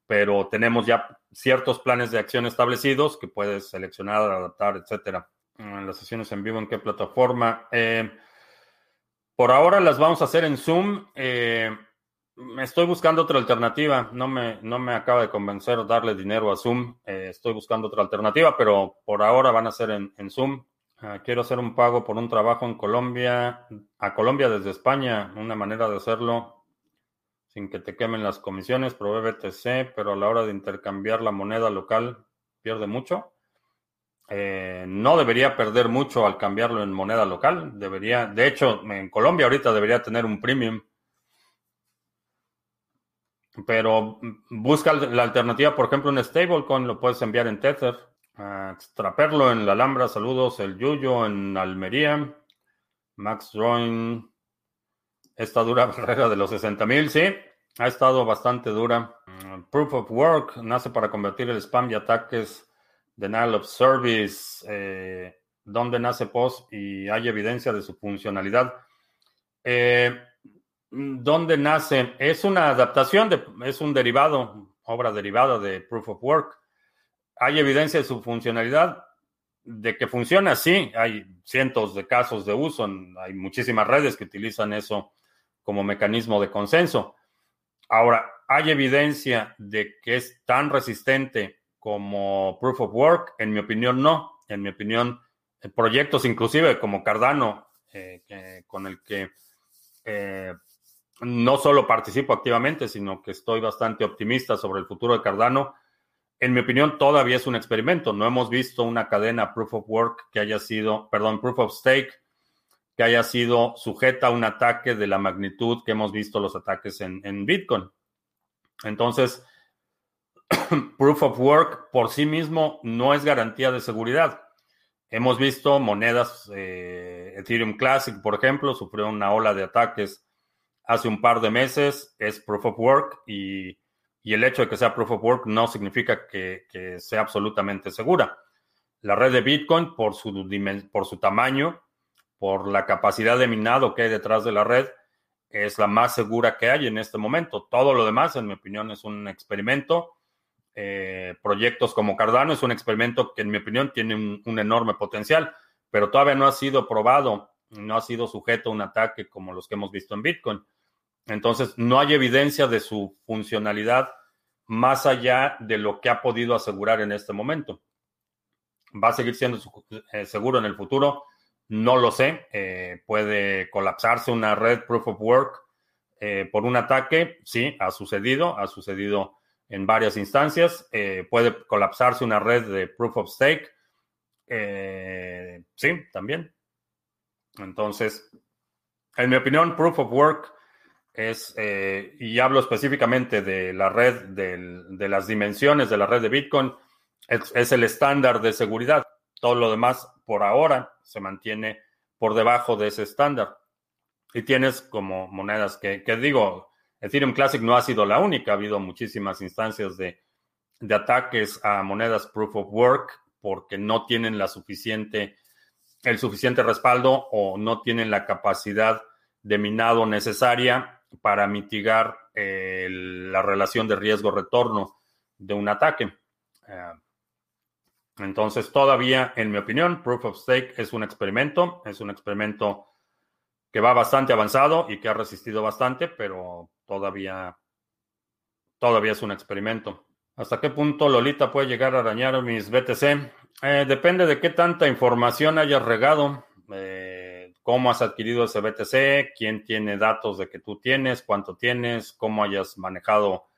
S1: pero tenemos ya ciertos planes de acción establecidos que puedes seleccionar, adaptar, etcétera. Las sesiones en vivo, ¿en qué plataforma? Eh, por ahora las vamos a hacer en Zoom. Eh, estoy buscando otra alternativa. No me, no me acaba de convencer darle dinero a Zoom. Eh, estoy buscando otra alternativa, pero por ahora van a ser en, en Zoom. Ah, quiero hacer un pago por un trabajo en Colombia, a Colombia desde España. Una manera de hacerlo sin que te quemen las comisiones, provee BTC, pero a la hora de intercambiar la moneda local pierde mucho. Eh, no debería perder mucho al cambiarlo en moneda local. Debería, de hecho, en Colombia ahorita debería tener un premium. Pero busca la alternativa, por ejemplo, un stablecoin lo puedes enviar en Tether. extraperlo en la Alhambra, saludos, el Yuyo en Almería. Max Drawing, esta dura barrera de los 60 mil, sí, ha estado bastante dura. Proof of Work nace para convertir el spam y ataques denial of service, eh, donde nace POST y hay evidencia de su funcionalidad. Eh, ¿Dónde nace? Es una adaptación, es un derivado, obra derivada de Proof of Work. ¿Hay evidencia de su funcionalidad? De que funciona, sí. Hay cientos de casos de uso. Hay muchísimas redes que utilizan eso como mecanismo de consenso. Ahora, ¿hay evidencia de que es tan resistente como Proof of Work? En mi opinión, no. En mi opinión, proyectos inclusive como Cardano, eh, con el que eh, no solo participo activamente, sino que estoy bastante optimista sobre el futuro de Cardano. En mi opinión, todavía es un experimento. No hemos visto una cadena Proof of Work que haya sido, perdón, Proof of Stake que haya sido sujeta a un ataque de la magnitud que hemos visto los ataques en, Bitcoin. Entonces, Proof of Work por sí mismo no es garantía de seguridad. Hemos visto monedas, eh, Ethereum Classic, por ejemplo, sufrió una ola de ataques hace un par de meses, es Proof of Work y, el hecho de que sea Proof of Work no significa que, sea absolutamente segura. La red de Bitcoin, por su, por su tamaño, por la capacidad de minado que hay detrás de la red, es la más segura que hay en este momento. Todo lo demás, en mi opinión, es un experimento. Eh, proyectos como Cardano es un experimento que, en mi opinión, tiene un, enorme potencial, pero todavía no ha sido probado, no ha sido sujeto a un ataque como los que hemos visto en Bitcoin. Entonces, no hay evidencia de su funcionalidad más allá de lo que ha podido asegurar en este momento. ¿Va a seguir siendo eh, seguro en el futuro? No lo sé. Eh, puede colapsarse una red proof of work eh, por un ataque. Sí, ha sucedido. Ha sucedido en varias instancias. Puede colapsarse una red de proof of stake. sí, también. Entonces, en mi opinión, proof of work es, y hablo específicamente de la red, de las dimensiones de la red de Bitcoin, es el estándar de seguridad. Todo lo demás, por ahora, se mantiene por debajo de ese estándar. Y tienes como monedas que, digo, Ethereum Classic no ha sido la única, ha habido muchísimas instancias de, ataques a monedas proof of work porque no tienen la suficiente, el suficiente respaldo o no tienen la capacidad de minado necesaria para mitigar eh, la relación de riesgo-retorno de un ataque. Eh, entonces, todavía, en mi opinión, Proof of Stake es un experimento, es un experimento que va bastante avanzado y que ha resistido bastante, pero todavía, todavía es un experimento. ¿Hasta qué punto Lolita puede llegar a arañar mis BTC? Eh, depende de qué tanta información hayas regado, cómo has adquirido ese BTC, quién tiene datos de que tú tienes, cuánto tienes, cómo hayas manejado,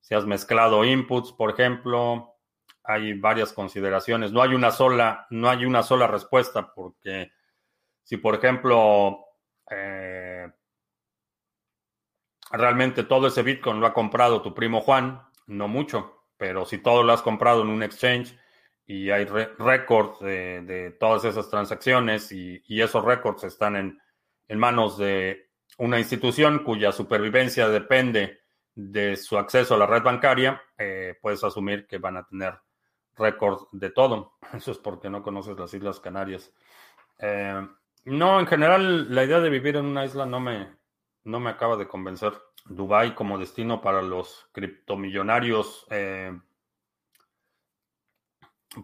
S1: si has mezclado inputs, por ejemplo, hay varias consideraciones. No hay una sola, no hay una sola respuesta, porque si, por ejemplo, eh, realmente todo ese Bitcoin lo ha comprado tu primo Juan, no mucho, pero si todo lo has comprado en un exchange y hay récords de, todas esas transacciones y, esos récords están en, manos de una institución cuya supervivencia depende de su acceso a la red bancaria, eh, puedes asumir que van a tener récord de todo. Eso es porque no conoces las Islas Canarias. Eh, no, en general, la idea de vivir en una isla no me, no me acaba de convencer. Dubai como destino para los criptomillonarios eh,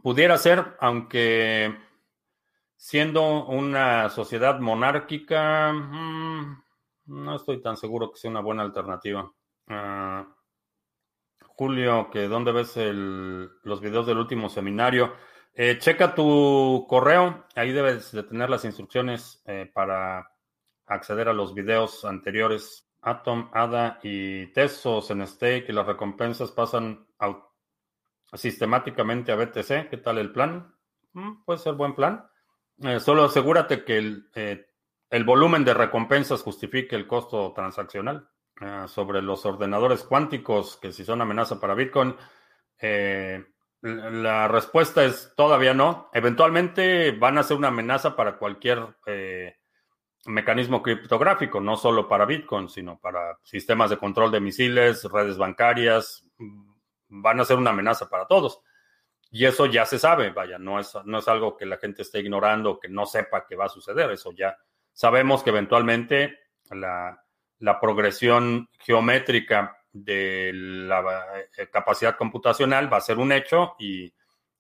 S1: pudiera ser, aunque siendo una sociedad monárquica, mm, no estoy tan seguro que sea una buena alternativa. Ah, Julio, que dónde ves los videos del último seminario. Eh, checa tu correo, ahí debes de tener las instrucciones eh, para acceder a los videos anteriores. Atom, ADA y Tesos en Stake y las recompensas pasan sistemáticamente a BTC. ¿Qué tal el plan? Mm, puede ser buen plan. Eh, solo asegúrate que el, el volumen de recompensas justifique el costo transaccional. ah, sobre los ordenadores cuánticos, que si son amenaza para Bitcoin. Eh, la respuesta es todavía no. Eventualmente van a ser una amenaza para cualquier eh, mecanismo criptográfico, no solo para Bitcoin, sino para sistemas de control de misiles, redes bancarias. Van a ser una amenaza para todos. Y eso ya se sabe, vaya, no es, no es algo que la gente esté ignorando, que no sepa que va a suceder. Eso ya sabemos que eventualmente la, la progresión geométrica de la eh, capacidad computacional va a ser un hecho y,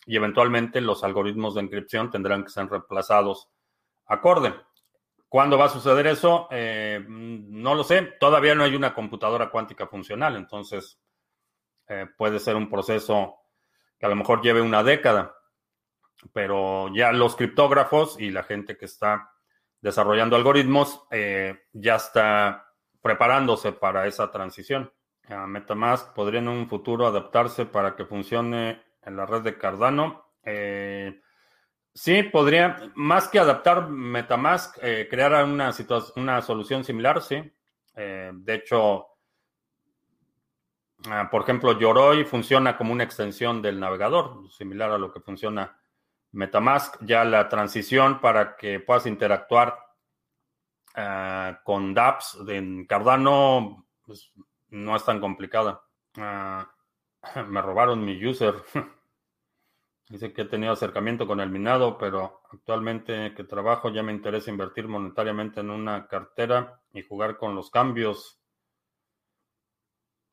S1: eventualmente los algoritmos de encripción tendrán que ser reemplazados acorde. ¿Cuándo va a suceder eso? Eh, no lo sé. Todavía no hay una computadora cuántica funcional, entonces eh, puede ser un proceso que a lo mejor lleve una década, pero ya los criptógrafos y la gente que está desarrollando algoritmos ya está preparándose para esa transición. Metamask podría en un futuro adaptarse para que funcione en la red de Cardano. Eh, sí, podría, más que adaptar Metamask, eh, crear una, una solución similar, sí. Eh, de hecho, por ejemplo, Yoroi funciona como una extensión del navegador, similar a lo que funciona Metamask. Ya la transición para que puedas interactuar ah, con dApps en Cardano, pues, no es tan complicada. Ah, me robaron mi user. Dice que he tenido acercamiento con el minado, pero actualmente que trabajo ya me interesa invertir monetariamente en una cartera y jugar con los cambios.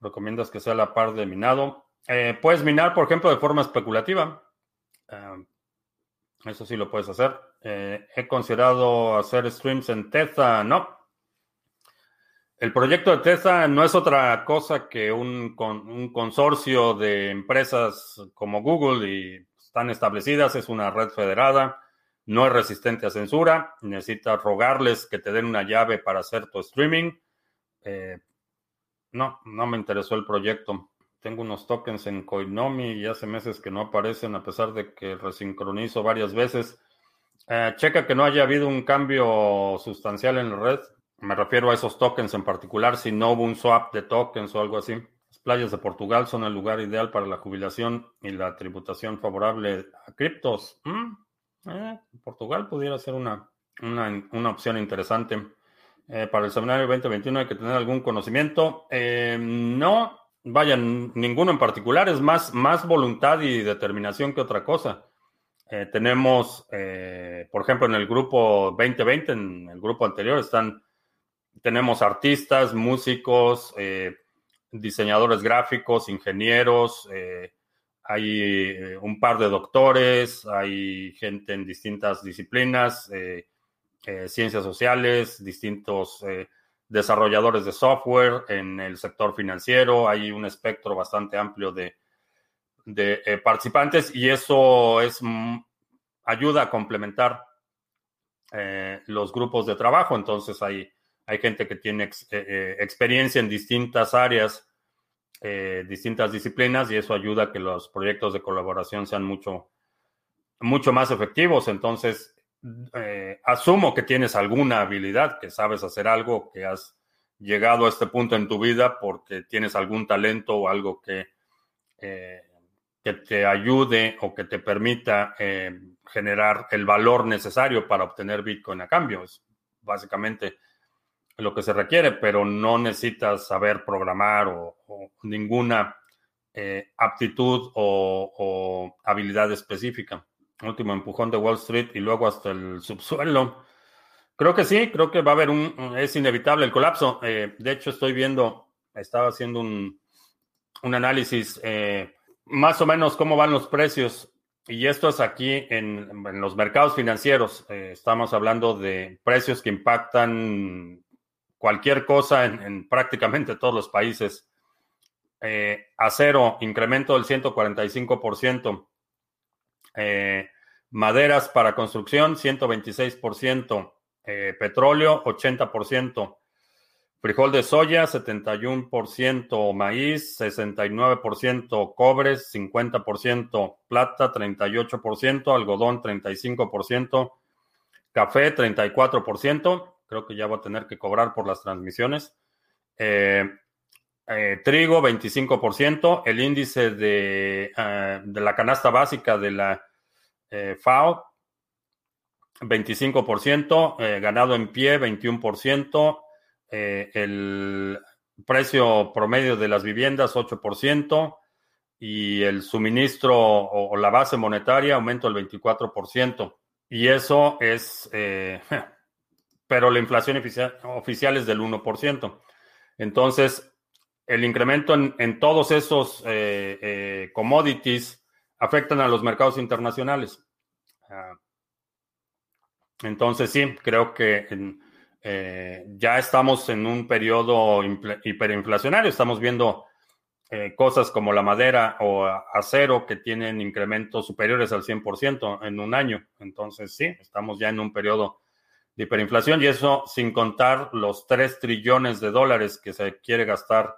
S1: ¿Recomiendas que sea la par de minado? Eh, puedes minar, por ejemplo, de forma especulativa. Ah, eso sí lo puedes hacer. Eh, he considerado hacer streams en Tether. No, el proyecto de Tesla no es otra cosa que un, un, consorcio de empresas como Google y están establecidas, es una red federada, no es resistente a censura, necesitas rogarles que te den una llave para hacer tu streaming. Eh, no, no me interesó el proyecto. Tengo unos tokens en Coinomi y hace meses que no aparecen a pesar de que resincronizo varias veces. Eh, checa que no haya habido un cambio sustancial en la red. Me refiero a esos tokens en particular, si no hubo un swap de tokens o algo así. Las playas de Portugal son el lugar ideal para la jubilación y la tributación favorable a criptos. Mm, eh, Portugal pudiera ser una, una, opción interesante. Eh, para el seminario 2021 hay que tener algún conocimiento. Eh, no, vayan, ninguno en particular, es más, más voluntad y determinación que otra cosa. tenemos, por ejemplo, en el grupo 2020, en el grupo anterior, están tenemos artistas, músicos, eh, diseñadores gráficos, ingenieros, eh, hay eh, un par de doctores, hay gente en distintas disciplinas, ciencias sociales, distintos desarrolladores de software en el sector financiero, hay un espectro bastante amplio de, de participantes y eso es mm, ayuda a complementar los grupos de trabajo. Entonces hay hay gente que tiene eh, eh, experiencia en distintas áreas, eh, distintas disciplinas, y eso ayuda a que los proyectos de colaboración sean mucho, mucho más efectivos. Entonces, asumo que tienes alguna habilidad, que sabes hacer algo, que has llegado a este punto en tu vida porque tienes algún talento o algo que, que te ayude o que te permita generar el valor necesario para obtener Bitcoin a cambio. Es básicamente lo que se requiere, pero no necesitas saber programar o, ninguna eh, aptitud o, habilidad específica. Último empujón de Wall Street y luego hasta el subsuelo. Creo que sí, creo que va a haber un, es inevitable el colapso. Eh, de hecho, estoy viendo, estaba haciendo un, un análisis eh, más o menos cómo van los precios. Y esto es aquí en, en los mercados financieros. estamos hablando de precios que impactan cualquier cosa en, prácticamente todos los países. Eh, acero, incremento del 145%. Eh, maderas para construcción, 126%. Eh, petróleo, 80%. Frijol de soya, 71%. Maíz, 69%. Cobre, 50%. Plata, 38%. Algodón, 35%. Café, 34%. Creo que ya va a tener que cobrar por las transmisiones. Trigo, 25%. El índice de, de, la canasta básica de la FAO, 25%. ganado en pie, 21%. el precio promedio de las viviendas, 8% y el suministro o, la base monetaria aumenta el 24%. Y eso es, eh, pero la inflación oficial, es del 1%. Entonces, el incremento en, todos esos eh, eh, commodities afectan a los mercados internacionales. Ah, entonces, sí, creo que ya estamos en un periodo hiperinflacionario. Estamos viendo eh, cosas como la madera o acero que tienen incrementos superiores al 100% en un año. Entonces, sí, estamos ya en un periodo de hiperinflación y eso sin contar los 3 trillones de dólares que se quiere gastar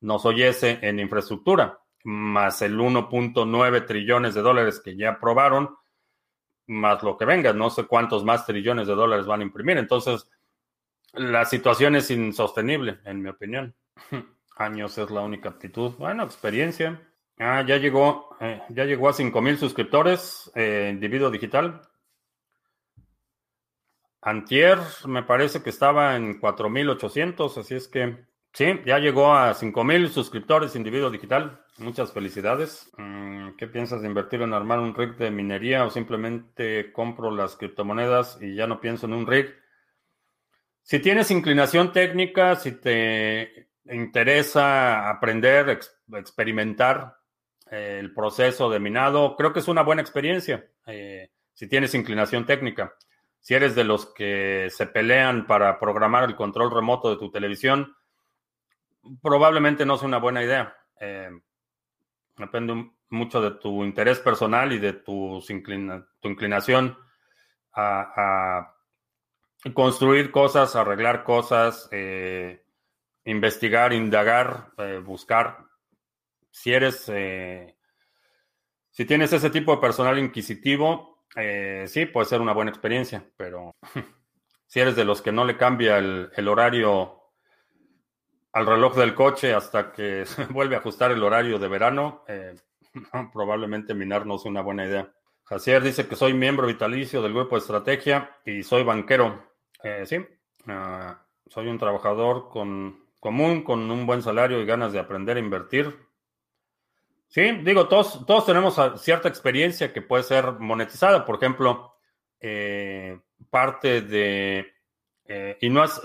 S1: nos oyese en infraestructura, más el 1.9 trillones de dólares que ya aprobaron, más lo que venga. No sé cuántos más trillones de dólares van a imprimir. Entonces, la situación es insostenible, en mi opinión. años es la única aptitud. Bueno, experiencia. Ah, ya llegó, eh, ya llegó a 5000 suscriptores eh, individuo digital. Antier me parece que estaba en 4800, así es que sí, ya llegó a 5000 suscriptores individuo digital. Muchas felicidades. Mm, ¿Qué piensas de invertir en armar un rig de minería o simplemente compro las criptomonedas y ya no pienso en un rig? Si tienes inclinación técnica, si te interesa aprender, experimentar eh, el proceso de minado, creo que es una buena experiencia eh, si tienes inclinación técnica. Si eres de los que se pelean para programar el control remoto de tu televisión, probablemente no sea una buena idea. Eh, depende mucho de tu interés personal y de tu inclinación a, construir cosas, arreglar cosas, investigar, indagar, eh, buscar. Si eres, eh, si tienes ese tipo de personal inquisitivo, eh, sí, puede ser una buena experiencia, pero si eres de los que no le cambia el, horario al reloj del coche hasta que vuelve a ajustar el horario de verano, probablemente minar no sea una buena idea. Jacier dice que soy miembro vitalicio del grupo de estrategia y soy banquero. sí, ah, soy un trabajador con común, con un buen salario y ganas de aprender a invertir. Sí, digo, todos, todos tenemos cierta experiencia que puede ser monetizada. Por ejemplo, eh, parte de, eh, y no es,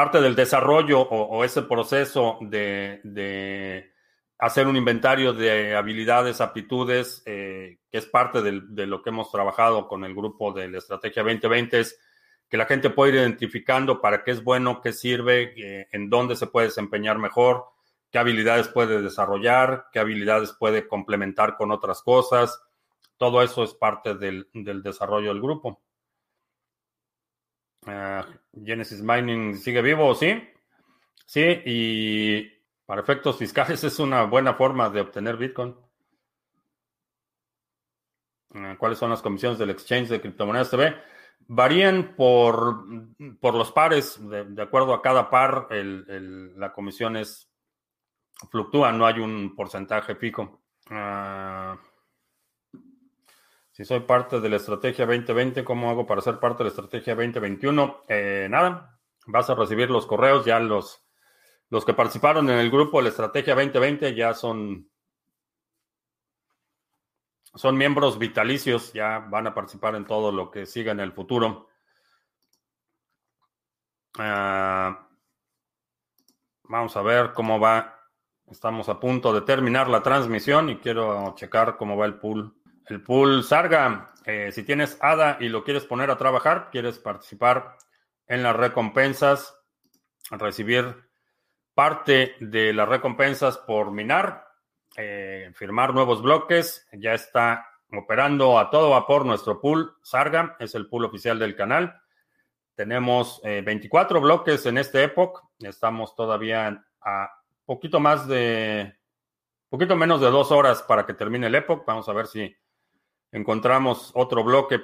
S1: parte del desarrollo o, ese proceso de, hacer un inventario de habilidades, aptitudes, eh, que es parte de lo que hemos trabajado con el grupo de la Estrategia 2020, es que la gente puede ir identificando para qué es bueno, qué sirve, eh, en dónde se puede desempeñar mejor, qué habilidades puede desarrollar, qué habilidades puede complementar con otras cosas. Todo eso es parte del, desarrollo del grupo. Ah, Genesis Mining sigue vivo, ¿sí? Sí, y para efectos fiscales es una buena forma de obtener Bitcoin. Ah, ¿Cuáles son las comisiones del exchange de criptomonedas TV? Varían por, por los pares, de, acuerdo a cada par, la comisión es fluctúa, no hay un porcentaje fijo. Ah, si soy parte de la estrategia 2020, ¿cómo hago para ser parte de la estrategia 2021? Eh, nada, vas a recibir los correos, ya los, los que participaron en el grupo de la estrategia 2020 ya son son miembros vitalicios, ya van a participar en todo lo que siga en el futuro. Ah, vamos a ver cómo va. Estamos a punto de terminar la transmisión y quiero checar cómo va el pool. El pool Sarga, eh, si tienes ADA y lo quieres poner a trabajar, quieres participar en las recompensas, recibir parte de las recompensas por minar, eh, firmar nuevos bloques. Ya está operando a todo vapor nuestro pool. Sarga es el pool oficial del canal. Tenemos 24 eh, bloques en este Epoch. Estamos todavía a poquito más de, poquito menos de dos horas para que termine el Epoch. Vamos a ver si encontramos otro bloque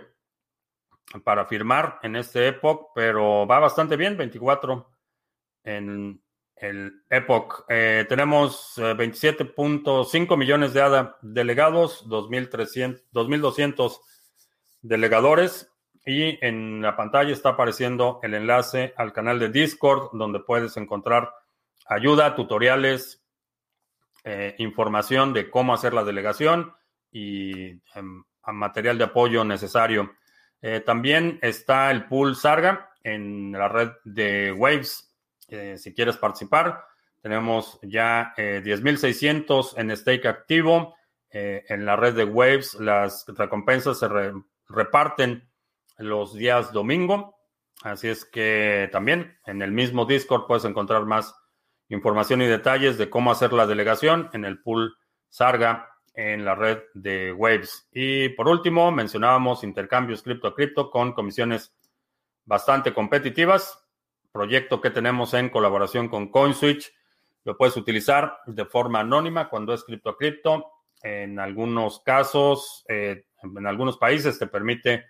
S1: para firmar en este Epoch, pero va bastante bien, 24 en el Epoch. Eh, tenemos 27.5 eh, millones de ADA delegados, 2.200 delegadores y en la pantalla está apareciendo el enlace al canal de Discord donde puedes encontrar ayuda, tutoriales, eh, información de cómo hacer la delegación y em, material de apoyo necesario. también está el pool Sarga en la red de Waves eh, si quieres participar. Tenemos ya 10.600 eh, en stake activo. Eh, en la red de Waves las recompensas se reparten los días domingo. Así es que también en el mismo Discord puedes encontrar más información y detalles de cómo hacer la delegación en el pool Sarga en la red de Waves. Y por último, mencionábamos intercambios cripto a cripto con comisiones bastante competitivas proyecto que tenemos en colaboración con CoinSwitch. Lo puedes utilizar de forma anónima cuando es cripto a cripto. En algunos casos, eh, en algunos países te permite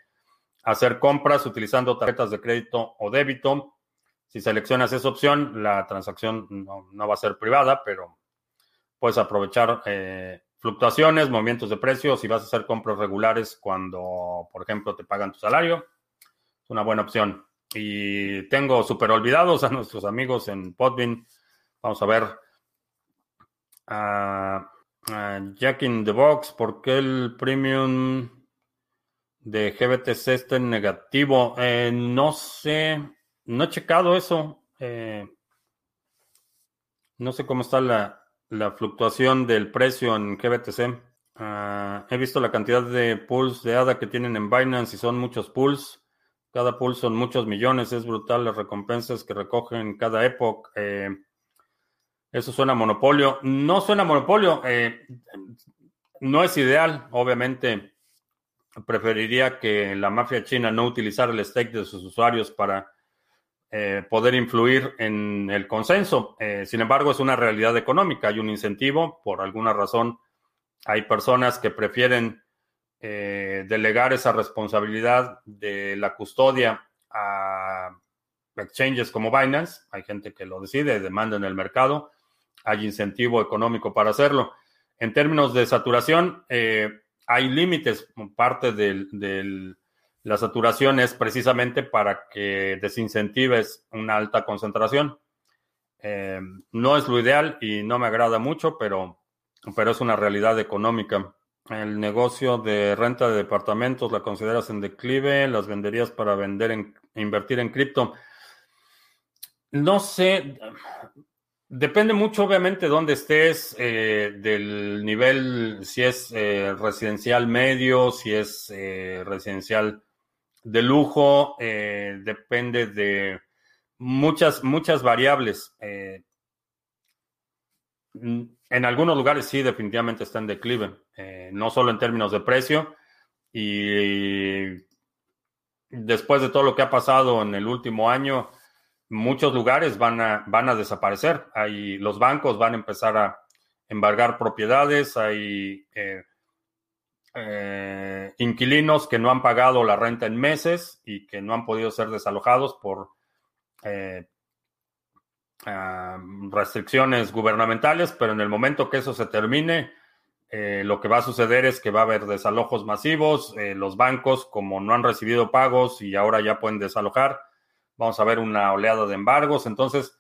S1: hacer compras utilizando tarjetas de crédito o débito. Si seleccionas esa opción, la transacción no, va a ser privada, pero puedes aprovechar eh, fluctuaciones, movimientos de precios y vas a hacer compras regulares cuando, por ejemplo, te pagan tu salario. Es una buena opción. Y tengo súper olvidados a nuestros amigos en Podbean. Vamos a ver. Jack in the Box, ¿por qué el premium de GBTC está en negativo? Eh, no sé, no he checado eso. Eh, no sé cómo está la, fluctuación del precio en GBTC. Ah, he visto la cantidad de pools de ADA que tienen en Binance y son muchos pools. Cada pool son muchos millones, es brutal las recompensas que recogen cada época. Eh, eso suena monopolio. No suena monopolio. Eh, no es ideal, obviamente. Preferiría que la mafia china no utilizara el stake de sus usuarios para eh, poder influir en el consenso. sin embargo, es una realidad económica. Hay un incentivo. Por alguna razón, hay personas que prefieren eh, delegar esa responsabilidad de la custodia a exchanges como Binance. Hay gente que lo decide, demanda en el mercado. Hay incentivo económico para hacerlo. En términos de saturación, eh, hay límites. Parte de la saturación es precisamente para que desincentives una alta concentración. Eh, no es lo ideal y no me agrada mucho, pero, pero es una realidad económica. El negocio de renta de departamentos la consideras en declive, las venderías para vender en, invertir en cripto. No sé, depende mucho obviamente de dónde estés, eh, del nivel, si es eh, residencial medio, si es residencial de lujo, depende de muchas, muchas variables. En algunos lugares sí, definitivamente está en declive, eh, no solo en términos de precio. Y después de todo lo que ha pasado en el último año, muchos lugares van a, van a desaparecer. Hay, los bancos van a empezar a embargar propiedades, hay eh, eh, inquilinos que no han pagado la renta en meses y que no han podido ser desalojados por restricciones gubernamentales, pero en el momento que eso se termine, eh, lo que va a suceder es que va a haber desalojos masivos, eh, los bancos como no han recibido pagos y ahora ya pueden desalojar, vamos a ver una oleada de embargos, entonces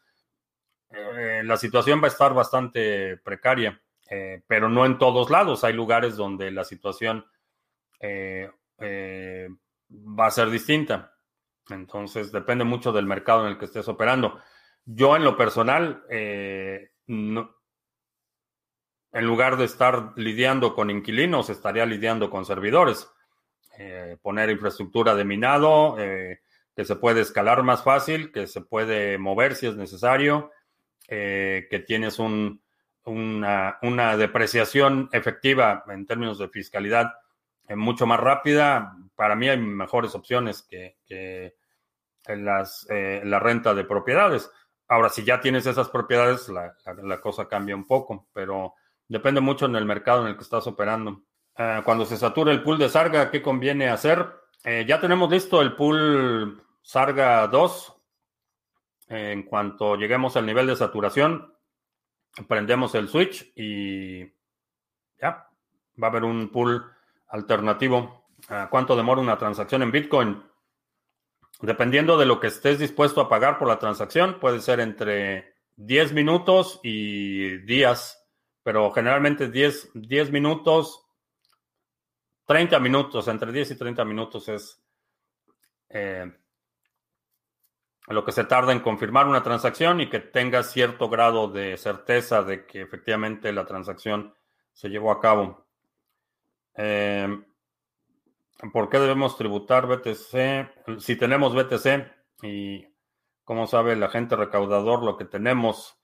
S1: eh, la situación va a estar bastante precaria, pero no en todos lados, hay lugares donde la situación va a ser distinta, entonces depende mucho del mercado en el que estés operando. Yo en lo personal, eh, en lugar de estar lidiando con inquilinos, estaría lidiando con servidores. Eh, poner infraestructura de minado, eh, que se puede escalar más fácil, que se puede mover si es necesario, que tienes una, depreciación efectiva en términos de fiscalidad mucho más rápida. Para mí hay mejores opciones que, la renta de propiedades. Ahora, si ya tienes esas propiedades, la, cosa cambia un poco, pero depende mucho en el mercado en el que estás operando. Eh, cuando se satura el pool de Sarga, ¿qué conviene hacer? Eh, ya tenemos listo el pool Sarga 2. En cuanto lleguemos al nivel de saturación, prendemos el switch y ya, va a haber un pool alternativo. ¿Cuánto demora una transacción en Bitcoin? Dependiendo de lo que estés dispuesto a pagar por la transacción, puede ser entre 10 minutos y días, pero generalmente 10, 10 minutos, 30 minutos, entre 10 y 30 minutos es eh, lo que se tarda en confirmar una transacción y que tenga cierto grado de certeza de que efectivamente la transacción se llevó a cabo. Eh, ¿Por qué debemos tributar BTC? Si tenemos BTC y cómo sabe el agente recaudador lo que tenemos.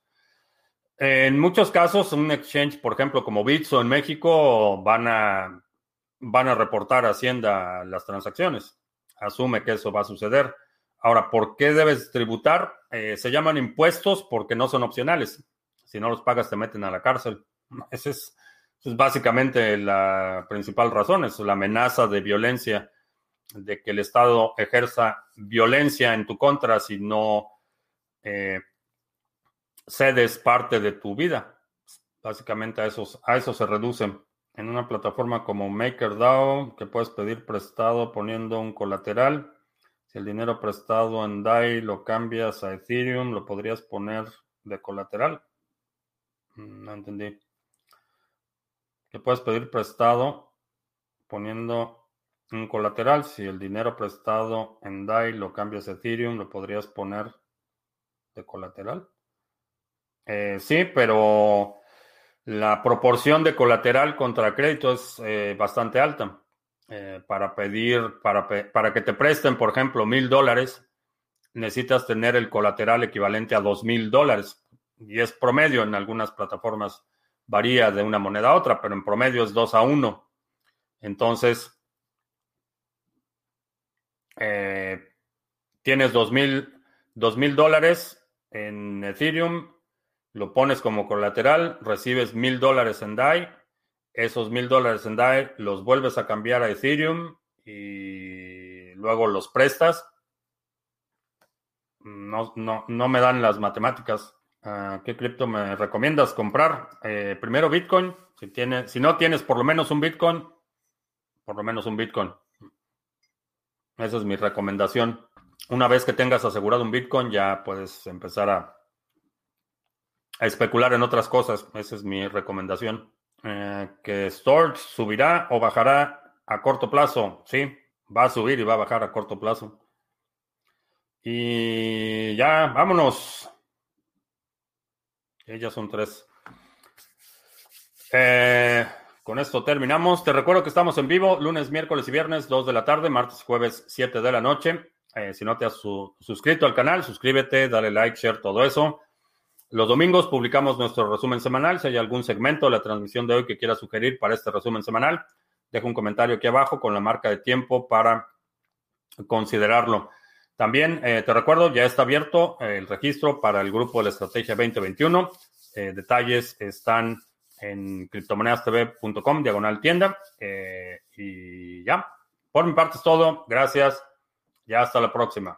S1: En muchos casos, un exchange, por ejemplo, como Bitso en México, van a, van a reportar a Hacienda las transacciones. Asume que eso va a suceder. Ahora, ¿por qué debes tributar? Eh, se llaman impuestos porque no son opcionales. Si no los pagas, te meten a la cárcel. Ese es es básicamente la principal razón, es la amenaza de violencia, de que el Estado ejerza violencia en tu contra si no eh, cedes parte de tu vida. Básicamente a, esos, a eso se reduce. En una plataforma como MakerDAO, que puedes pedir prestado poniendo un colateral. Si el dinero prestado en DAI lo cambias a Ethereum, lo podrías poner de colateral. Mm, no entendí que puedes pedir prestado poniendo un colateral. Si el dinero prestado en DAI lo cambias a Ethereum, lo podrías poner de colateral. Eh, sí, pero la proporción de colateral contra crédito es eh, bastante alta. Eh, para pedir, para, para que te presten, por ejemplo, mil dólares, necesitas tener el colateral equivalente a dos mil dólares. Y es promedio en algunas plataformas varía de una moneda a otra, pero en promedio es 2 a 1. Entonces, eh, tienes 2 mil dólares en Ethereum, lo pones como colateral, recibes mil dólares en DAI, esos mil dólares en DAI los vuelves a cambiar a Ethereum y luego los prestas. No, no, no me dan las matemáticas. Ah, ¿Qué cripto me recomiendas comprar? Eh, primero Bitcoin. Si, si no tienes por lo menos un Bitcoin, por lo menos un Bitcoin. Esa es mi recomendación. Una vez que tengas asegurado un Bitcoin, ya puedes empezar a, a especular en otras cosas. Esa es mi recomendación. Eh, que Storage subirá o bajará a corto plazo. Sí, va a subir y va a bajar a corto plazo. Y ya, vámonos. Ellas son tres. Eh, con esto terminamos. Te recuerdo que estamos en vivo lunes, miércoles y viernes, 2 de la tarde, martes y jueves, 7 de la noche. Eh, si no te has suscrito al canal, suscríbete, dale like, share, todo eso. Los domingos publicamos nuestro resumen semanal. Si hay algún segmento de la transmisión de hoy que quieras sugerir para este resumen semanal, deja un comentario aquí abajo con la marca de tiempo para considerarlo. También eh, te recuerdo, ya está abierto el registro para el grupo de la Estrategia 2021. Eh, detalles están en criptomonedastv.com, diagonal tienda. Eh, y ya, por mi parte es todo. Gracias. Ya hasta la próxima.